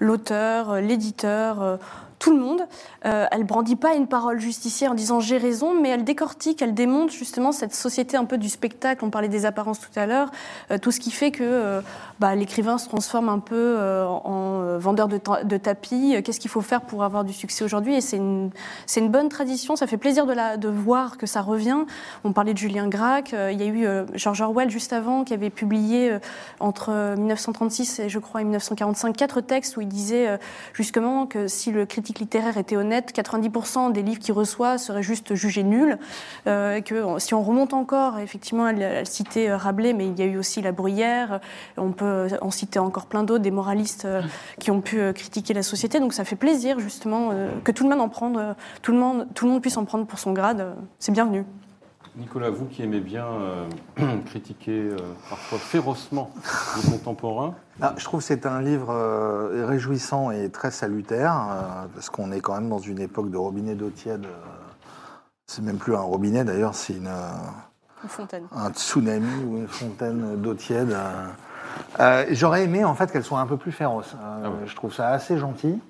l'auteur, euh, l'éditeur, tout le monde. Euh, elle brandit pas une parole justicière en disant j'ai raison, mais elle décortique, elle démonte justement cette société un peu du spectacle. On parlait des apparences tout à l'heure. Euh, tout ce qui fait que euh, bah, l'écrivain se transforme un peu euh, en vendeur de, ta- de tapis. Qu'est-ce qu'il faut faire pour avoir du succès aujourd'hui? Et c'est une, bonne tradition. Ça fait plaisir de, voir que ça revient. On parlait de Julien Gracq. il y a eu George Orwell juste avant qui avait publié entre euh, 1936 et je crois et 1945 quatre textes où il disait justement que si le critique littéraire était honnête, 90% des livres qu'il reçoit seraient juste jugés nuls. Euh, que euh, si on remonte encore, effectivement, elle, elle citait euh, Rabelais, mais il y a eu aussi La Bruyère. On peut en citer encore plein d'autres, des moralistes euh, qui ont pu euh, critiquer la société. Donc ça fait plaisir justement euh, que tout le monde en prenne, euh, tout le monde, tout le monde puisse en prendre pour son grade. euh, C'est bienvenu. Nicolas, vous qui aimez bien euh, critiquer euh, parfois férocement les contemporains, Ah, je trouve que c'est un livre euh, réjouissant et très salutaire, euh, parce qu'on est quand même dans une époque de robinet d'eau tiède. euh, c'est même plus un robinet d'ailleurs, c'est une, euh, Une fontaine. un tsunami ou une fontaine d'eau tiède. euh. Euh, J'aurais aimé en fait qu'elle soit un peu plus féroce. Euh, Ah ouais. Je trouve ça assez gentil,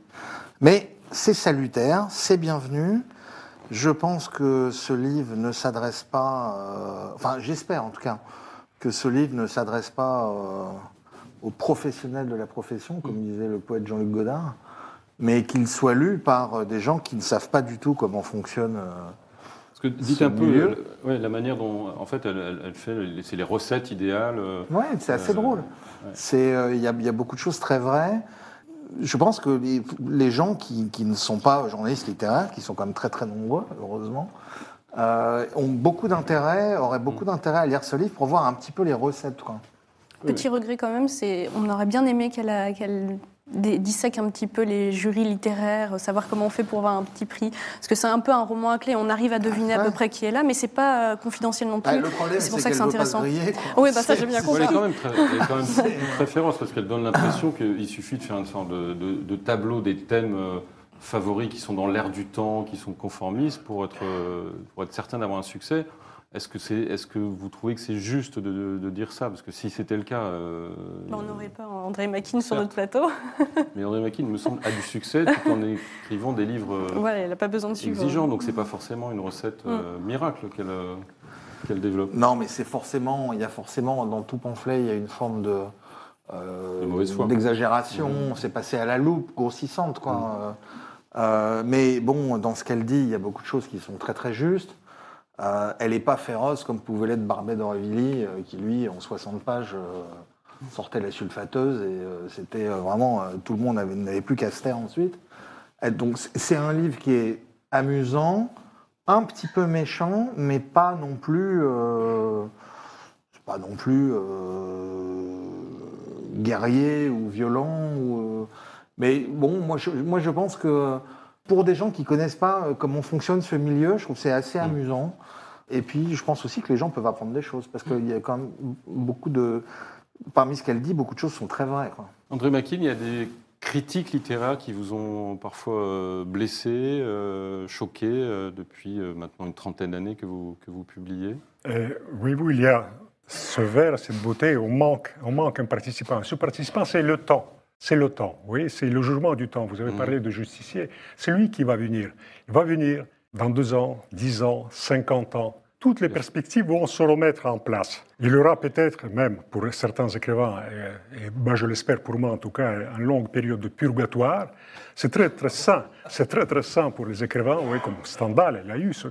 mais c'est salutaire, c'est bienvenu. Je pense que ce livre ne s'adresse pas, euh, enfin j'espère en tout cas, que ce livre ne s'adresse pas euh, aux professionnels de la profession, comme disait le poète Jean-Luc Godard, mais qu'il soit lu par euh, des gens qui ne savent pas du tout comment fonctionne. parce que dites Ce un peu ouais, la manière dont, en fait, elle, fait, c'est les recettes idéales. Ouais, c'est assez Euh, drôle. ouais. Euh, y, il y a beaucoup de choses très vraies. Je pense que les, les gens qui, qui ne sont pas journalistes littéraires, qui sont quand même très très nombreux, heureusement, euh, ont beaucoup d'intérêt, auraient Mm. beaucoup d'intérêt à lire ce livre pour voir un petit peu les recettes. Quoi. Petit regret quand même, c'est on aurait bien aimé qu'elle dé- dissèque un petit peu les jurys littéraires, savoir comment on fait pour avoir un petit prix. Parce que c'est un peu un roman à clé, on arrive à deviner à peu près qui est là, mais c'est pas euh, confidentiel non plus. Ah, le problème, c'est pour ça que c'est intéressant. griller, quoi. Oui, bah ça j'ai bien compris. elle est quand même très féroce parce qu'elle donne l'impression qu'il suffit de faire une sorte de, de- de tableau des thèmes euh, favoris qui sont dans l'air du temps, qui sont conformistes pour être, euh, pour être certain d'avoir un succès. Est-ce que, c'est, est-ce que vous trouvez que c'est juste de, de- de dire ça? Parce que si c'était le cas, euh, Bah, on n'aurait pas André Makin sur notre plateau. mais André Makin, me semble, a du succès tout en écrivant des livres euh, Voilà, elle n'a pas besoin de exigeants. Donc c'est pas forcément une recette euh, miracle qu'elle, euh, qu'elle développe. Non, mais c'est forcément, il y a forcément dans tout pamphlet, il y a une forme de euh, De mauvaise foi. d'exagération. C'est passé à la loupe, grossissante, quoi. Euh, euh, mais bon, dans ce qu'elle dit, il y a beaucoup de choses qui sont très très justes. Euh, elle n'est pas féroce comme pouvait l'être Barbet d'Aurevilly, euh, qui lui, en 60 pages, euh, sortait la sulfateuse et c'était vraiment tout le monde avait- n'avait plus qu'à se taire ensuite. Donc c'est- un livre qui est amusant, un petit peu méchant, mais pas non plus. pas non plus guerrier ou violent. Mais bon, moi je pense que pour des gens qui connaissent pas euh, comment fonctionne ce milieu, je trouve que c'est assez amusant. Et puis je pense aussi que les gens peuvent apprendre des choses parce qu'il y a quand même beaucoup de. Parmi ce qu'elle dit, beaucoup de choses sont très vraies. Quoi. André Makin, il y a des critiques littéraires qui vous ont parfois euh, blessé, euh, choqué euh, depuis euh, maintenant une trentaine d'années que vous, que vous publiez? Euh, oui, oui, il y a ce verre, cette beauté, on manque, on manque un participant. Ce participant, c'est le temps. C'est le temps, oui, c'est le jugement du temps. Vous avez Mhm. parlé de justicier. C'est lui qui va venir. Il va venir dans deux ans, dix ans, cinquante ans. Toutes les perspectives vont se remettre en place. Il y aura peut-être même, pour certains écrivains, et, et ben, je l'espère pour moi en tout cas, une longue période de purgatoire. C'est très très sain. C'est très très sain pour les écrivains, oui, comme Stendhal, il a eu. ce-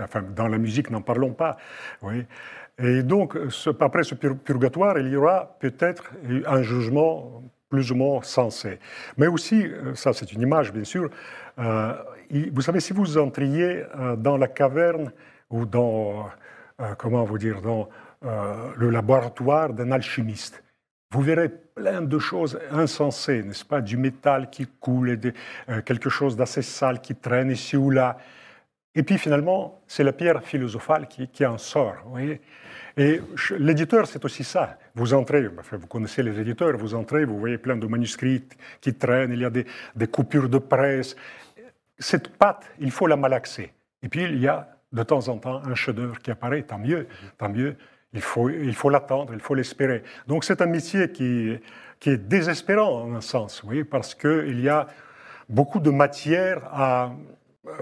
enfin, dans la musique, n'en parlons pas. Oui. Et donc, ce- après ce pur- purgatoire, il y aura peut-être un jugement plus ou moins sensé. Mais aussi, euh, ça c'est une image bien sûr, euh, vous savez, si vous entriez euh, dans la caverne ou dans, euh, comment vous dire, dans le laboratoire d'un alchimiste, vous verrez plein de choses insensées, n'est-ce pas? Du métal qui coule, et quelque chose d'assez sale qui traîne ici ou là. Et puis finalement, c'est la pierre philosophale qui, qui en sort. Vous voyez? Et l'éditeur, c'est aussi ça. Vous entrez, enfin, vous connaissez les éditeurs, vous entrez, vous voyez plein de manuscrits qui traînent, il y a des, coupures de presse. Cette pâte, il faut la malaxer. Et puis il y a de temps en temps un chef-d'œuvre qui apparaît, tant mieux, tant mieux. Il faut, il faut l'attendre, il faut l'espérer. Donc c'est un métier qui, qui est désespérant en un sens, oui, parce qu'il y a beaucoup de matière à,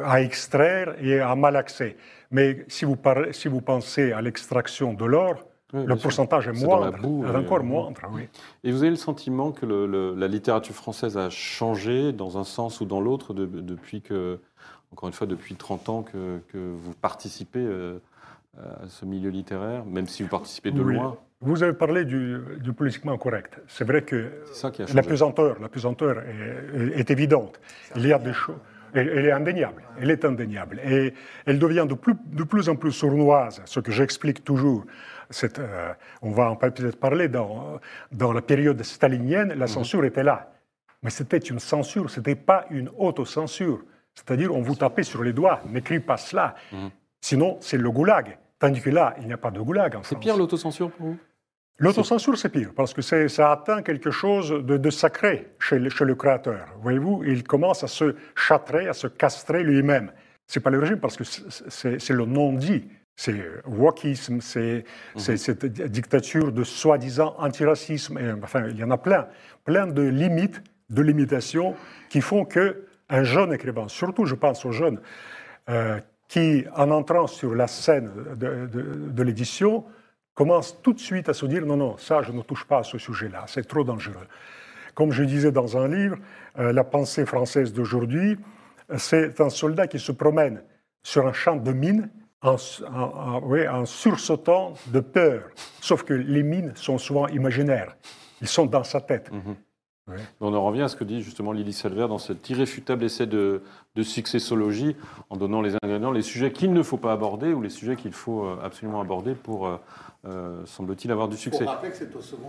à extraire et à malaxer. Mais si vous, parlez- si vous pensez à l'extraction de l'or, Oui, le sûr. pourcentage est moindre, boue, est encore moindre, oui. Et vous avez le sentiment que le- le- la littérature française a changé dans un sens ou dans l'autre de- depuis que, encore une fois, depuis 30 ans que, que vous participez euh, à ce milieu littéraire, même si vous participez de loin? Vous avez parlé du, du politiquement correct. C'est vrai que ça qui a la pesanteur, la pesanteur est, est- est évidente. Il y a des choses. Elle, elle est indéniable. Elle est indéniable. Et elle devient de plus, de plus en plus sournoise. Ce que j'explique toujours, euh, on va en peut-être parler dans, dans la période stalinienne, la censure était là. Mais c'était une censure, ce n'était pas une autocensure. C'est-à-dire, on vous tapait sur les doigts, n'écris pas cela. Sinon, c'est le goulag. Tandis que là, il n'y a pas de goulag en C'est pire l'autocensure pour vous? L'autocensure, c'est pire, parce que ça atteint quelque chose de, de sacré chez le, chez le créateur. Voyez-vous, il commence à se châtrer, à se castrer lui-même. C'est pas le régime, parce que c'est- le non-dit. C'est wokisme, c'est c'est cette dictature de soi-disant antiracisme. Et, enfin, il y en a plein, plein de limites, de limitations qui font que un jeune écrivain, surtout je pense aux jeunes, euh, qui, en entrant sur la scène de, de- de l'édition, commence tout de suite à se dire non, non, ça, je ne touche pas à ce sujet-là, c'est trop dangereux. Comme je disais dans un livre, euh, la pensée française d'aujourd'hui, euh, c'est un soldat qui se promène sur un champ de mines en, sursautant de peur. Sauf que les mines sont souvent imaginaires. Ils sont dans sa tête. On en revient à ce que dit justement Lily Salver dans cet irréfutable essai de, de successologie, en donnant les ingrédients, les sujets qu'il ne faut pas aborder ou les sujets qu'il faut euh, absolument aborder pour, euh, euh, semble-t-il, avoir du succès. rappeler que c'est au second.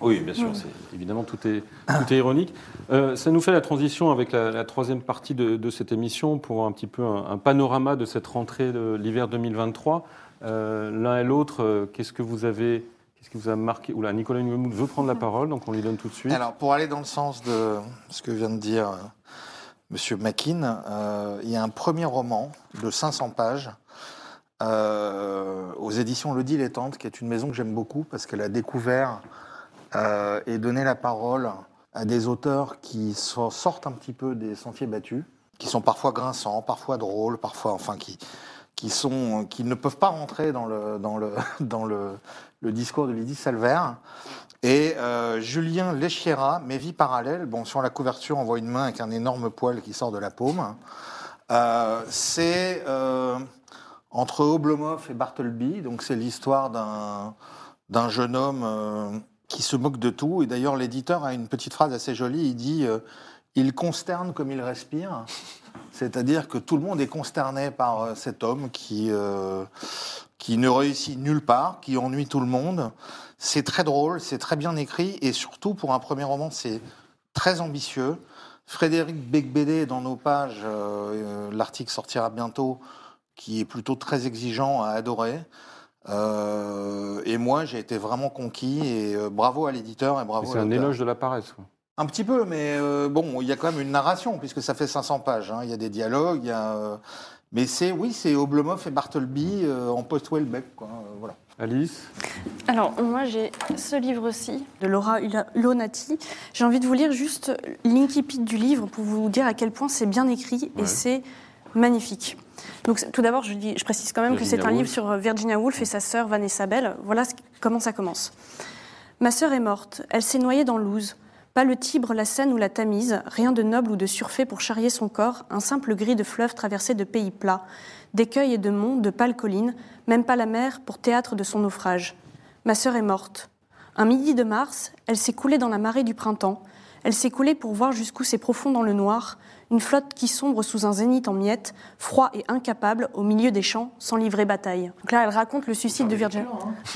Oui, bien sûr, c'est, évidemment, tout est, tout est ironique. Euh, ça nous fait la transition avec la, la troisième partie de, de cette émission pour un petit peu un, un panorama de cette rentrée de l'hiver 2023. Euh, l'un et l'autre, qu'est-ce que vous avez, qu'est-ce qui vous a marqué? Oula, Nicolas Nguemou veut prendre la parole, donc on lui donne tout de suite. Alors, pour aller dans le sens de ce que vient de dire euh, Monsieur Mackin, euh, il y a un premier roman de 500 pages euh, aux éditions Le Dilettante, qui est une maison que j'aime beaucoup parce qu'elle a découvert euh, et donné la parole à des auteurs qui so- sortent un petit peu des sentiers battus, qui sont parfois grinçants, parfois drôles, parfois, enfin, qui, qui, sont, qui ne peuvent pas rentrer dans le, dans le, dans le, le discours de Lydie Salver. Et euh, Julien Lechiera, Mes vies parallèles, bon, sur la couverture, on voit une main avec un énorme poil qui sort de la paume. Euh, c'est euh, entre Oblomov et Bartleby, donc c'est l'histoire d'un d'un jeune homme qui se moque de tout. Et d'ailleurs, l'éditeur a une petite phrase assez jolie. Il dit Il consterne comme il respire. C'est-à-dire que tout le monde est consterné par euh, cet homme qui, euh, qui ne réussit nulle part, qui ennuie tout le monde. C'est très drôle, c'est très bien écrit, et surtout pour un premier roman, c'est très ambitieux. Frédéric Becbédé, dans nos pages, euh, l'article sortira bientôt, qui est plutôt très exigeant, a adoré. Euh, et moi, j'ai été vraiment conquis, et bravo à l'éditeur et bravo C'est à un l'auteur. éloge de la paresse. quoi. Un petit peu, mais euh, bon, il y a quand même une narration, puisque ça fait 500 pages. hein. Il y a des dialogues, il y a. euh, mais c'est, oui, c'est Oblomov et Bartleby euh, en post-Welbeck, quoi. euh, voilà. Alice? Alors, moi, j'ai ce livre-ci, de Laura Lonati. J'ai envie de vous lire juste l'incipit du livre pour vous dire à quel point c'est bien écrit et Ouais. c'est magnifique. Donc, tout d'abord, je, dis- je précise quand même que c'est un livre sur Virginia Woolf et sa sœur Vanessa Bell. Voilà ce- comment ça commence. Ma sœur est morte. Elle s'est noyée dans l'Ouse. Pas le Tibre, la Seine ou la Tamise, rien de noble ou de surfait pour charrier son corps, un simple gris de fleuve traversé de pays plats, d'écueils et de monts, de pâles collines, même pas la mer pour théâtre de son naufrage. Ma sœur est morte. Un midi de mars, elle s'est coulée dans la marée du printemps. Elle s'est coulée pour voir jusqu'où c'est profond dans le noir, une flotte qui sombre sous un zénith en miettes, froid et incapable, au milieu des champs, sans livrer bataille. Donc là, elle raconte le suicide de Virginia.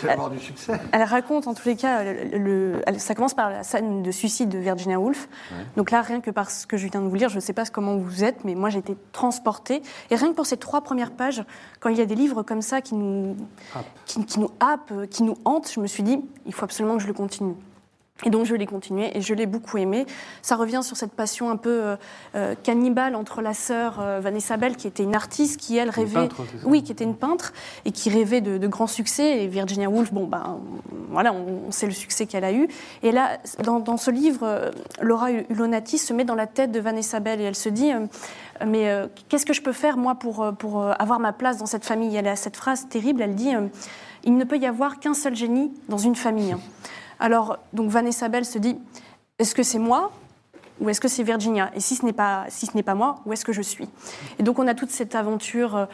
C'est avoir du succès. Elle raconte en tous les cas, le, ça commence par la scène de suicide de Virginia Woolf. Donc là, rien que par ce que je viens de vous lire, je ne sais pas comment vous êtes, mais moi j'ai été transportée. Et rien que pour ces trois premières pages, quand il y a des livres comme ça qui nous, qui, qui nous happent, euh, qui nous hantent, je me suis dit, il faut absolument que je le continue. Et donc je l'ai continué et je l'ai beaucoup aimé. Ça revient sur cette passion un peu euh, euh, cannibale entre la sœur euh, Vanessa Bell, qui était une artiste, qui elle rêvait, peintre, oui, qui était une peintre et qui rêvait de, de grands succès. Et Virginia Woolf, bon ben voilà, on, on sait le succès qu'elle a eu. Et là, dans, dans ce livre, Laura Ulonati se met dans la tête de Vanessa Bell et elle se dit. euh, mais euh, qu'est-ce que je peux faire moi pour, pour euh, avoir ma place dans cette famille? Elle a cette phrase terrible, elle dit euh, Il ne peut y avoir qu'un seul génie dans une famille. Alors, donc Vanessa Bell se dit Est-ce que c'est moi ou est-ce que c'est Virginia? Et si ce n'est pas, si ce n'est pas moi, où est-ce que je suis? Et donc on a toute cette aventure euh,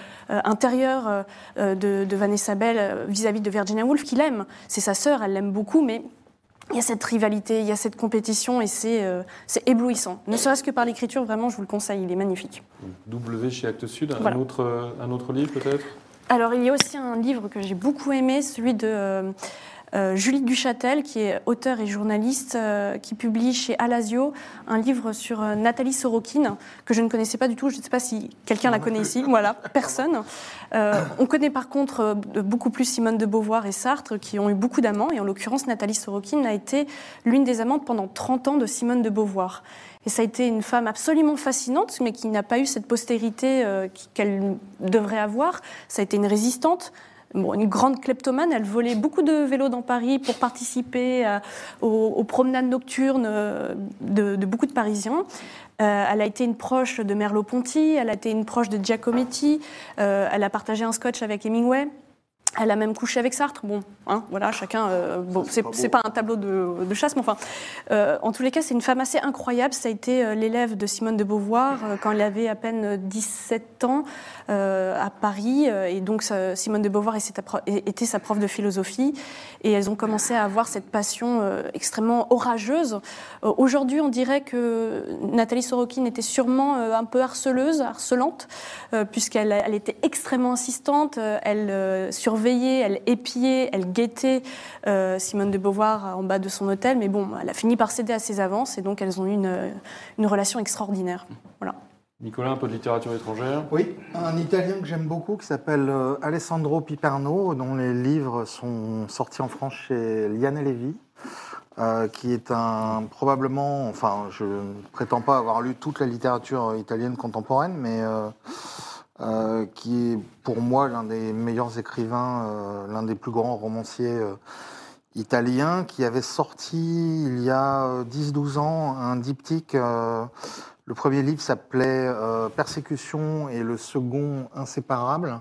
intérieure euh, de, de Vanessa Bell euh, vis-à-vis de Virginia Woolf, qui l'aime. C'est sa sœur, elle l'aime beaucoup, mais il y a cette rivalité, il y a cette compétition, et c'est euh, c'est éblouissant. Ne serait-ce que par l'écriture, vraiment, je vous le conseille, il est magnifique. W chez Actes Sud, un, autre, un autre livre peut-être? Alors, il y a aussi un livre que j'ai beaucoup aimé, celui de euh, Julie Duchâtel, qui est auteure et journaliste, euh, qui publie chez Alasio un livre sur euh, Nathalie Sorokin, que je ne connaissais pas du tout. Je ne sais pas si quelqu'un la connaît ici. Voilà, personne. On connaît par contre beaucoup plus Simone de Beauvoir et Sartre, qui ont eu beaucoup d'amants. Et en l'occurrence, Nathalie Sorokin a été l'une des amantes pendant 30 ans de Simone de Beauvoir. Et ça a été une femme absolument fascinante, mais qui n'a pas eu cette postérité qu'elle devrait avoir. Ça a été une résistante. Bon, une grande kleptomane, elle volait beaucoup de vélos dans Paris pour participer à- aux, promenades nocturnes euh, de, beaucoup de Parisiens. Euh, elle a été une proche de Merleau-Ponty, elle a été une proche de Giacometti, euh, elle a partagé un scotch avec Hemingway. Elle a même couché avec Sartre. Bon, hein, voilà, chacun. euh, bon, c'est c'est pas un tableau de, de chasse, mais enfin, euh, en tous les cas, c'est une femme assez incroyable. Ça a été euh, l'élève de Simone de Beauvoir quand elle avait à peine 17 ans à Paris. Et donc, ça- Simone de Beauvoir était sa, prof de philosophie. Et elles ont commencé à avoir cette passion extrêmement orageuse. Aujourd'hui, on dirait que Nathalie Sorokin était sûrement un peu harceleuse, harcelante, puisqu'elle elle était extrêmement insistante. Elle euh, surveillait, elle épiait, elle guettait euh, Simone de Beauvoir en bas de son hôtel. Mais bon, elle a fini par céder à ses avances et donc elles ont eu une, une relation extraordinaire. Voilà. Nicolas, un peu de littérature étrangère? Oui, un Italien que j'aime beaucoup qui s'appelle euh, Alessandro Piperno, dont les livres sont sortis en France chez Liane Lévy, euh, qui est un probablement, enfin, je ne prétends pas avoir lu toute la littérature italienne contemporaine, mais euh, euh, qui est pour moi l'un des meilleurs écrivains, euh, l'un des plus grands romanciers euh, italiens, qui avait sorti il y a euh, 10-12 ans un diptyque. le premier livre s'appelait Persécution et le second Inséparable.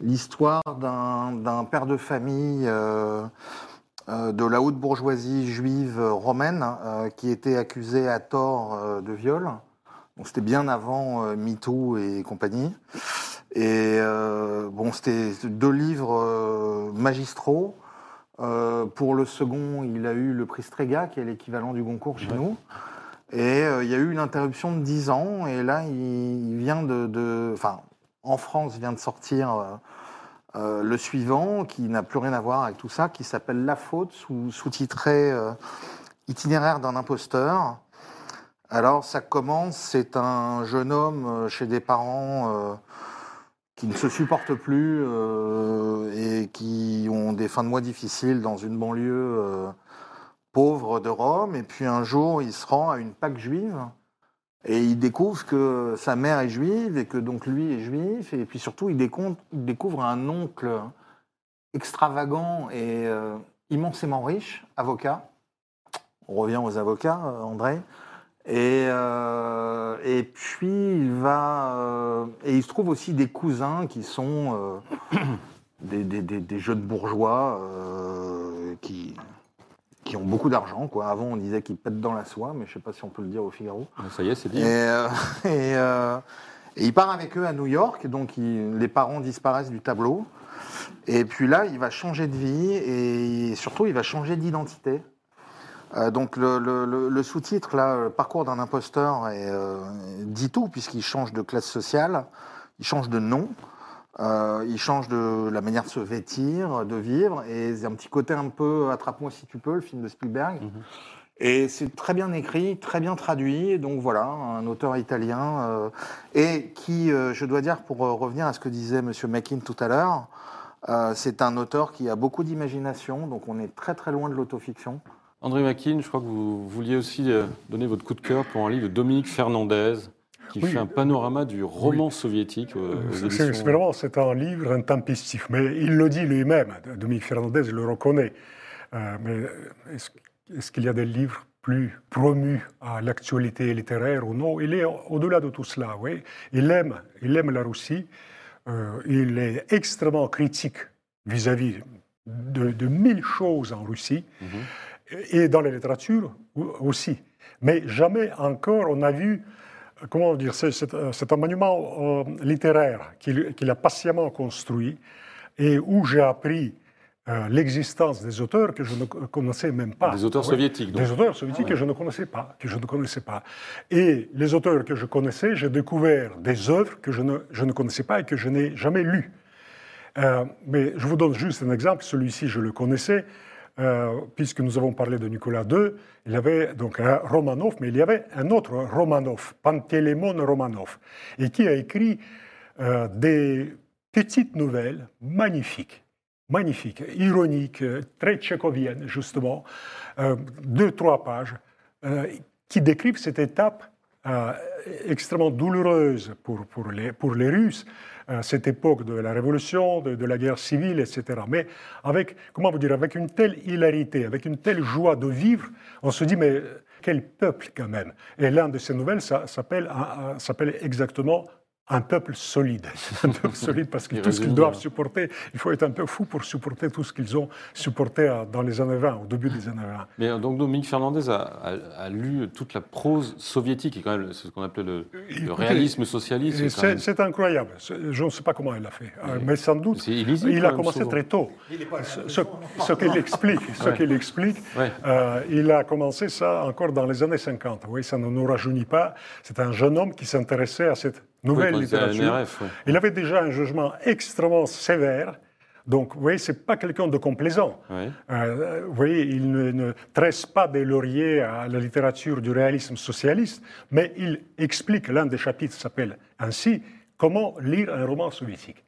L'histoire d'un père de famille de la haute bourgeoisie juive romaine qui était accusé à tort de viol. C'était bien avant euh, MeToo et compagnie. Et euh, bon, c'était deux livres euh, magistraux. Euh, pour le second, il a eu le prix Strega, qui est l'équivalent du Goncourt chez Ouais. nous. Et il y a eu une interruption de 10 ans, et là, il, il vient de, Enfin, en France, vient de sortir euh, le suivant, qui n'a plus rien à voir avec tout ça, qui s'appelle La Faute, sous- sous-titré euh, Itinéraire d'un imposteur. Alors, ça commence, c'est un jeune homme euh, chez des parents euh, qui ne se supportent plus euh, et qui ont des fins de mois difficiles dans une banlieue pauvre de Rome. Et puis un jour, il se rend à une Pâque juive et il découvre que sa mère est juive et que donc lui est juif. Et puis surtout, il découvre, il découvre un oncle extravagant et immensément riche, avocat. On revient aux avocats, André. Et, euh, et puis il va euh, et il se trouve aussi des cousins qui sont euh, des, des- des- des jeunes bourgeois euh, qui qui ont beaucoup d'argent quoi. Avant on disait qu'ils pètent dans la soie, mais je sais pas si on peut le dire au Figaro. Ça y est, c'est dit. Et, euh, et, euh, et il part avec eux à New York, donc il- les parents disparaissent du tableau. Et puis là, il va changer de vie et surtout, il va changer d'identité. Euh, donc le, le- le- le sous-titre, là, le parcours d'un imposteur, est, euh, dit tout, puisqu'il change de classe sociale, il change de nom, euh, il change de la manière de se vêtir, de vivre, et c'est un petit côté un peu Attrape-moi si tu peux, le film de Spielberg. Et c'est très bien écrit, très bien traduit. Donc voilà, un auteur italien. euh, et qui, euh, je dois dire, pour euh, revenir à ce que disait M. Mackin tout à l'heure, c'est un auteur qui a beaucoup d'imagination. Donc on est très très loin de l'autofiction. André Mackin, je crois que vous vouliez aussi euh, donner votre coup de cœur pour un livre de Dominique Fernandez qui Oui. fait un panorama du roman soviétique euh, aux C'est- éditions- C'est vraiment c'est un livre intempestif, mais il le dit lui-même. Dominique Fernandez le reconnaît. Euh, mais est-ce qu'il y a des livres plus promus à l'actualité littéraire ou non? Il est au- au-delà de tout cela. Oui, il aime, il aime la Russie. Euh, il est extrêmement critique vis-à-vis de, de mille choses en Russie et dans la littérature au- aussi. Mais jamais encore on a vu, comment dire, c'est- c'est euh, un monument euh, littéraire qu'il a patiemment construit et où j'ai appris euh, l'existence des auteurs que je ne co- connaissais même pas. Des auteurs Oui. soviétiques, donc. Des auteurs soviétiques que je ne connaissais pas, que je ne connaissais pas. Et les auteurs que je connaissais, j'ai découvert des œuvres que je ne, je ne connaissais pas et que je n'ai jamais lues. Euh, mais je vous donne juste un exemple. Celui-ci, je le connaissais, euh, puisque nous avons parlé de Nicolas II. Il y avait donc un Romanov, mais il y avait un autre Romanov, Pantélémon Romanov, et qui a écrit euh, des petites nouvelles magnifiques, magnifiques, ironiques, euh, très tchécoviennes, justement, deux, trois pages, qui décrivent cette étape extrêmement douloureuse pour, pour, les, pour les Russes, cette époque de la révolution, de, la guerre civile, etc. Mais avec, comment vous dire, avec une telle hilarité, avec une telle joie de vivre, on se dit, mais quel peuple quand même. Et l'un de ces nouvelles s'appelle exactement un peuple solide. Un peuple solide parce que Il tout ce qu'ils doivent bien. supporter, il faut être un peu fou pour supporter tout ce qu'ils ont supporté euh, dans les années 20, au début des années 20. Mais euh, donc Dominique Fernandez a, a- a lu toute la prose soviétique, et quand même c'est ce qu'on appelait le, réalisme socialiste. C'est même- incroyable. Je ne sais pas comment il l'a fait, euh, mais sans doute. Illisible, Il a commencé souvent. très tôt. Ce, ce- ce qu'il explique, ce Ouais. qu'il explique, Ouais. euh, il a commencé ça encore dans les années 50. Oui, ça ne nous rajeunit pas. C'est un jeune homme qui s'intéressait à cette nouvelle littérature. NRF. Il avait déjà un jugement extrêmement sévère. Donc, vous voyez, c'est pas quelqu'un de complaisant. Ouais. Euh, vous voyez, il ne, ne tresse pas des lauriers à la littérature du réalisme socialiste, mais il explique, l'un des chapitres s'appelle ainsi, comment lire un roman soviétique.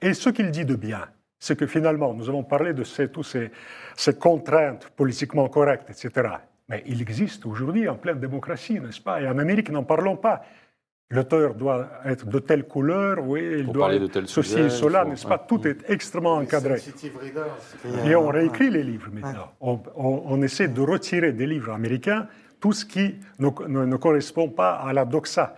Et ce qu'il dit de bien, c'est que finalement, nous avons parlé de ces, toutes ces, ces contraintes politiquement correctes, etc. Mais il existe aujourd'hui en pleine démocratie, n'est-ce pas? Et en Amérique, n'en parlons pas. L'auteur doit être de telle couleur, oui, il Pour doit parler de être tel ceci sujet, et cela, n'est-ce pas? Tout est extrêmement encadré. Et on réécrit les livres maintenant. On, on- on essaie de retirer des livres américains tout ce qui ne, ne- ne correspond pas à la doxa.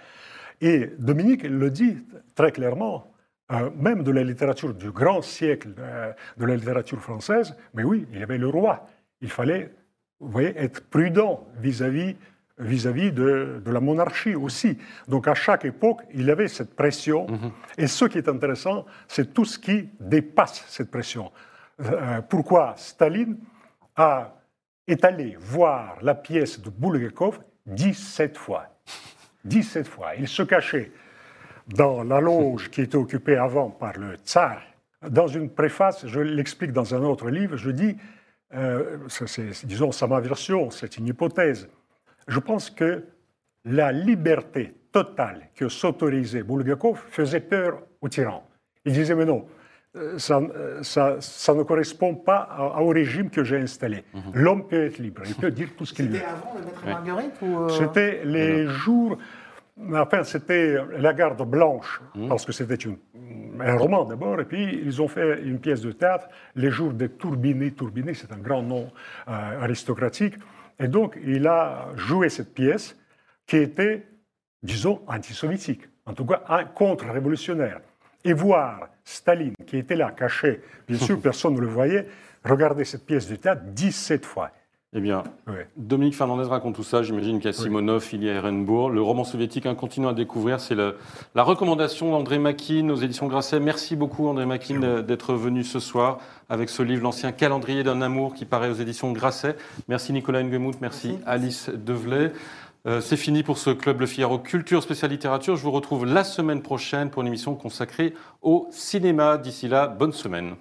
Et Dominique le dit très clairement, euh, même de la littérature du grand siècle euh, de la littérature française, mais oui, il y avait le roi. Il fallait, vous voyez, être prudent vis-à-vis vis-à-vis de, de la monarchie aussi. Donc à chaque époque, il y avait cette pression. Et ce qui est intéressant, c'est tout ce qui dépasse cette pression. Euh, pourquoi Staline a est allé voir la pièce de Bulgakov 17 fois. 17 fois. Il se cachait dans la loge qui était occupée avant par le tsar. Dans une préface, je l'explique dans un autre livre, je dis, euh, c'est, disons, c'est ma version, c'est une hypothèse. Je pense que la liberté totale que s'autorisait Bulgakov faisait peur aux tyrans. Il disait, mais non, euh, ça, euh, ça, ça ne correspond pas à- au régime que j'ai installé. L'homme peut être libre, il peut dire tout ce qu'il veut. C'était avant le maître Marguerite ou euh, C'était les jours. Enfin, c'était la garde blanche, parce que c'était un roman d'abord, et puis ils ont fait une pièce de théâtre, Les jours de Tourbini. Tourbini, c'est un grand nom euh, aristocratique. Et donc, il a joué cette pièce qui était, disons, antisoviétique, en tout cas contre-révolutionnaire. Et voir Staline, qui était là, caché, bien sûr, personne ne le voyait, regarder cette pièce de théâtre 17 fois. Eh bien, Ouais. Dominique Fernandez raconte tout ça. J'imagine qu'il y a Simonov, il y a Ehrenbourg. Le roman soviétique, un continent à découvrir. C'est le- la recommandation d'André Makin aux éditions Grasset. Merci beaucoup, André Makin, d'être venu ce soir avec ce livre, L'ancien calendrier d'un amour, qui paraît aux éditions Grasset. Merci, Nicolas Nguemout. Merci, Alice Develay. Euh, C'est fini pour ce Club Le Figaro Culture Spéciale Littérature. Je vous retrouve la semaine prochaine pour une émission consacrée au cinéma. D'ici là, bonne semaine.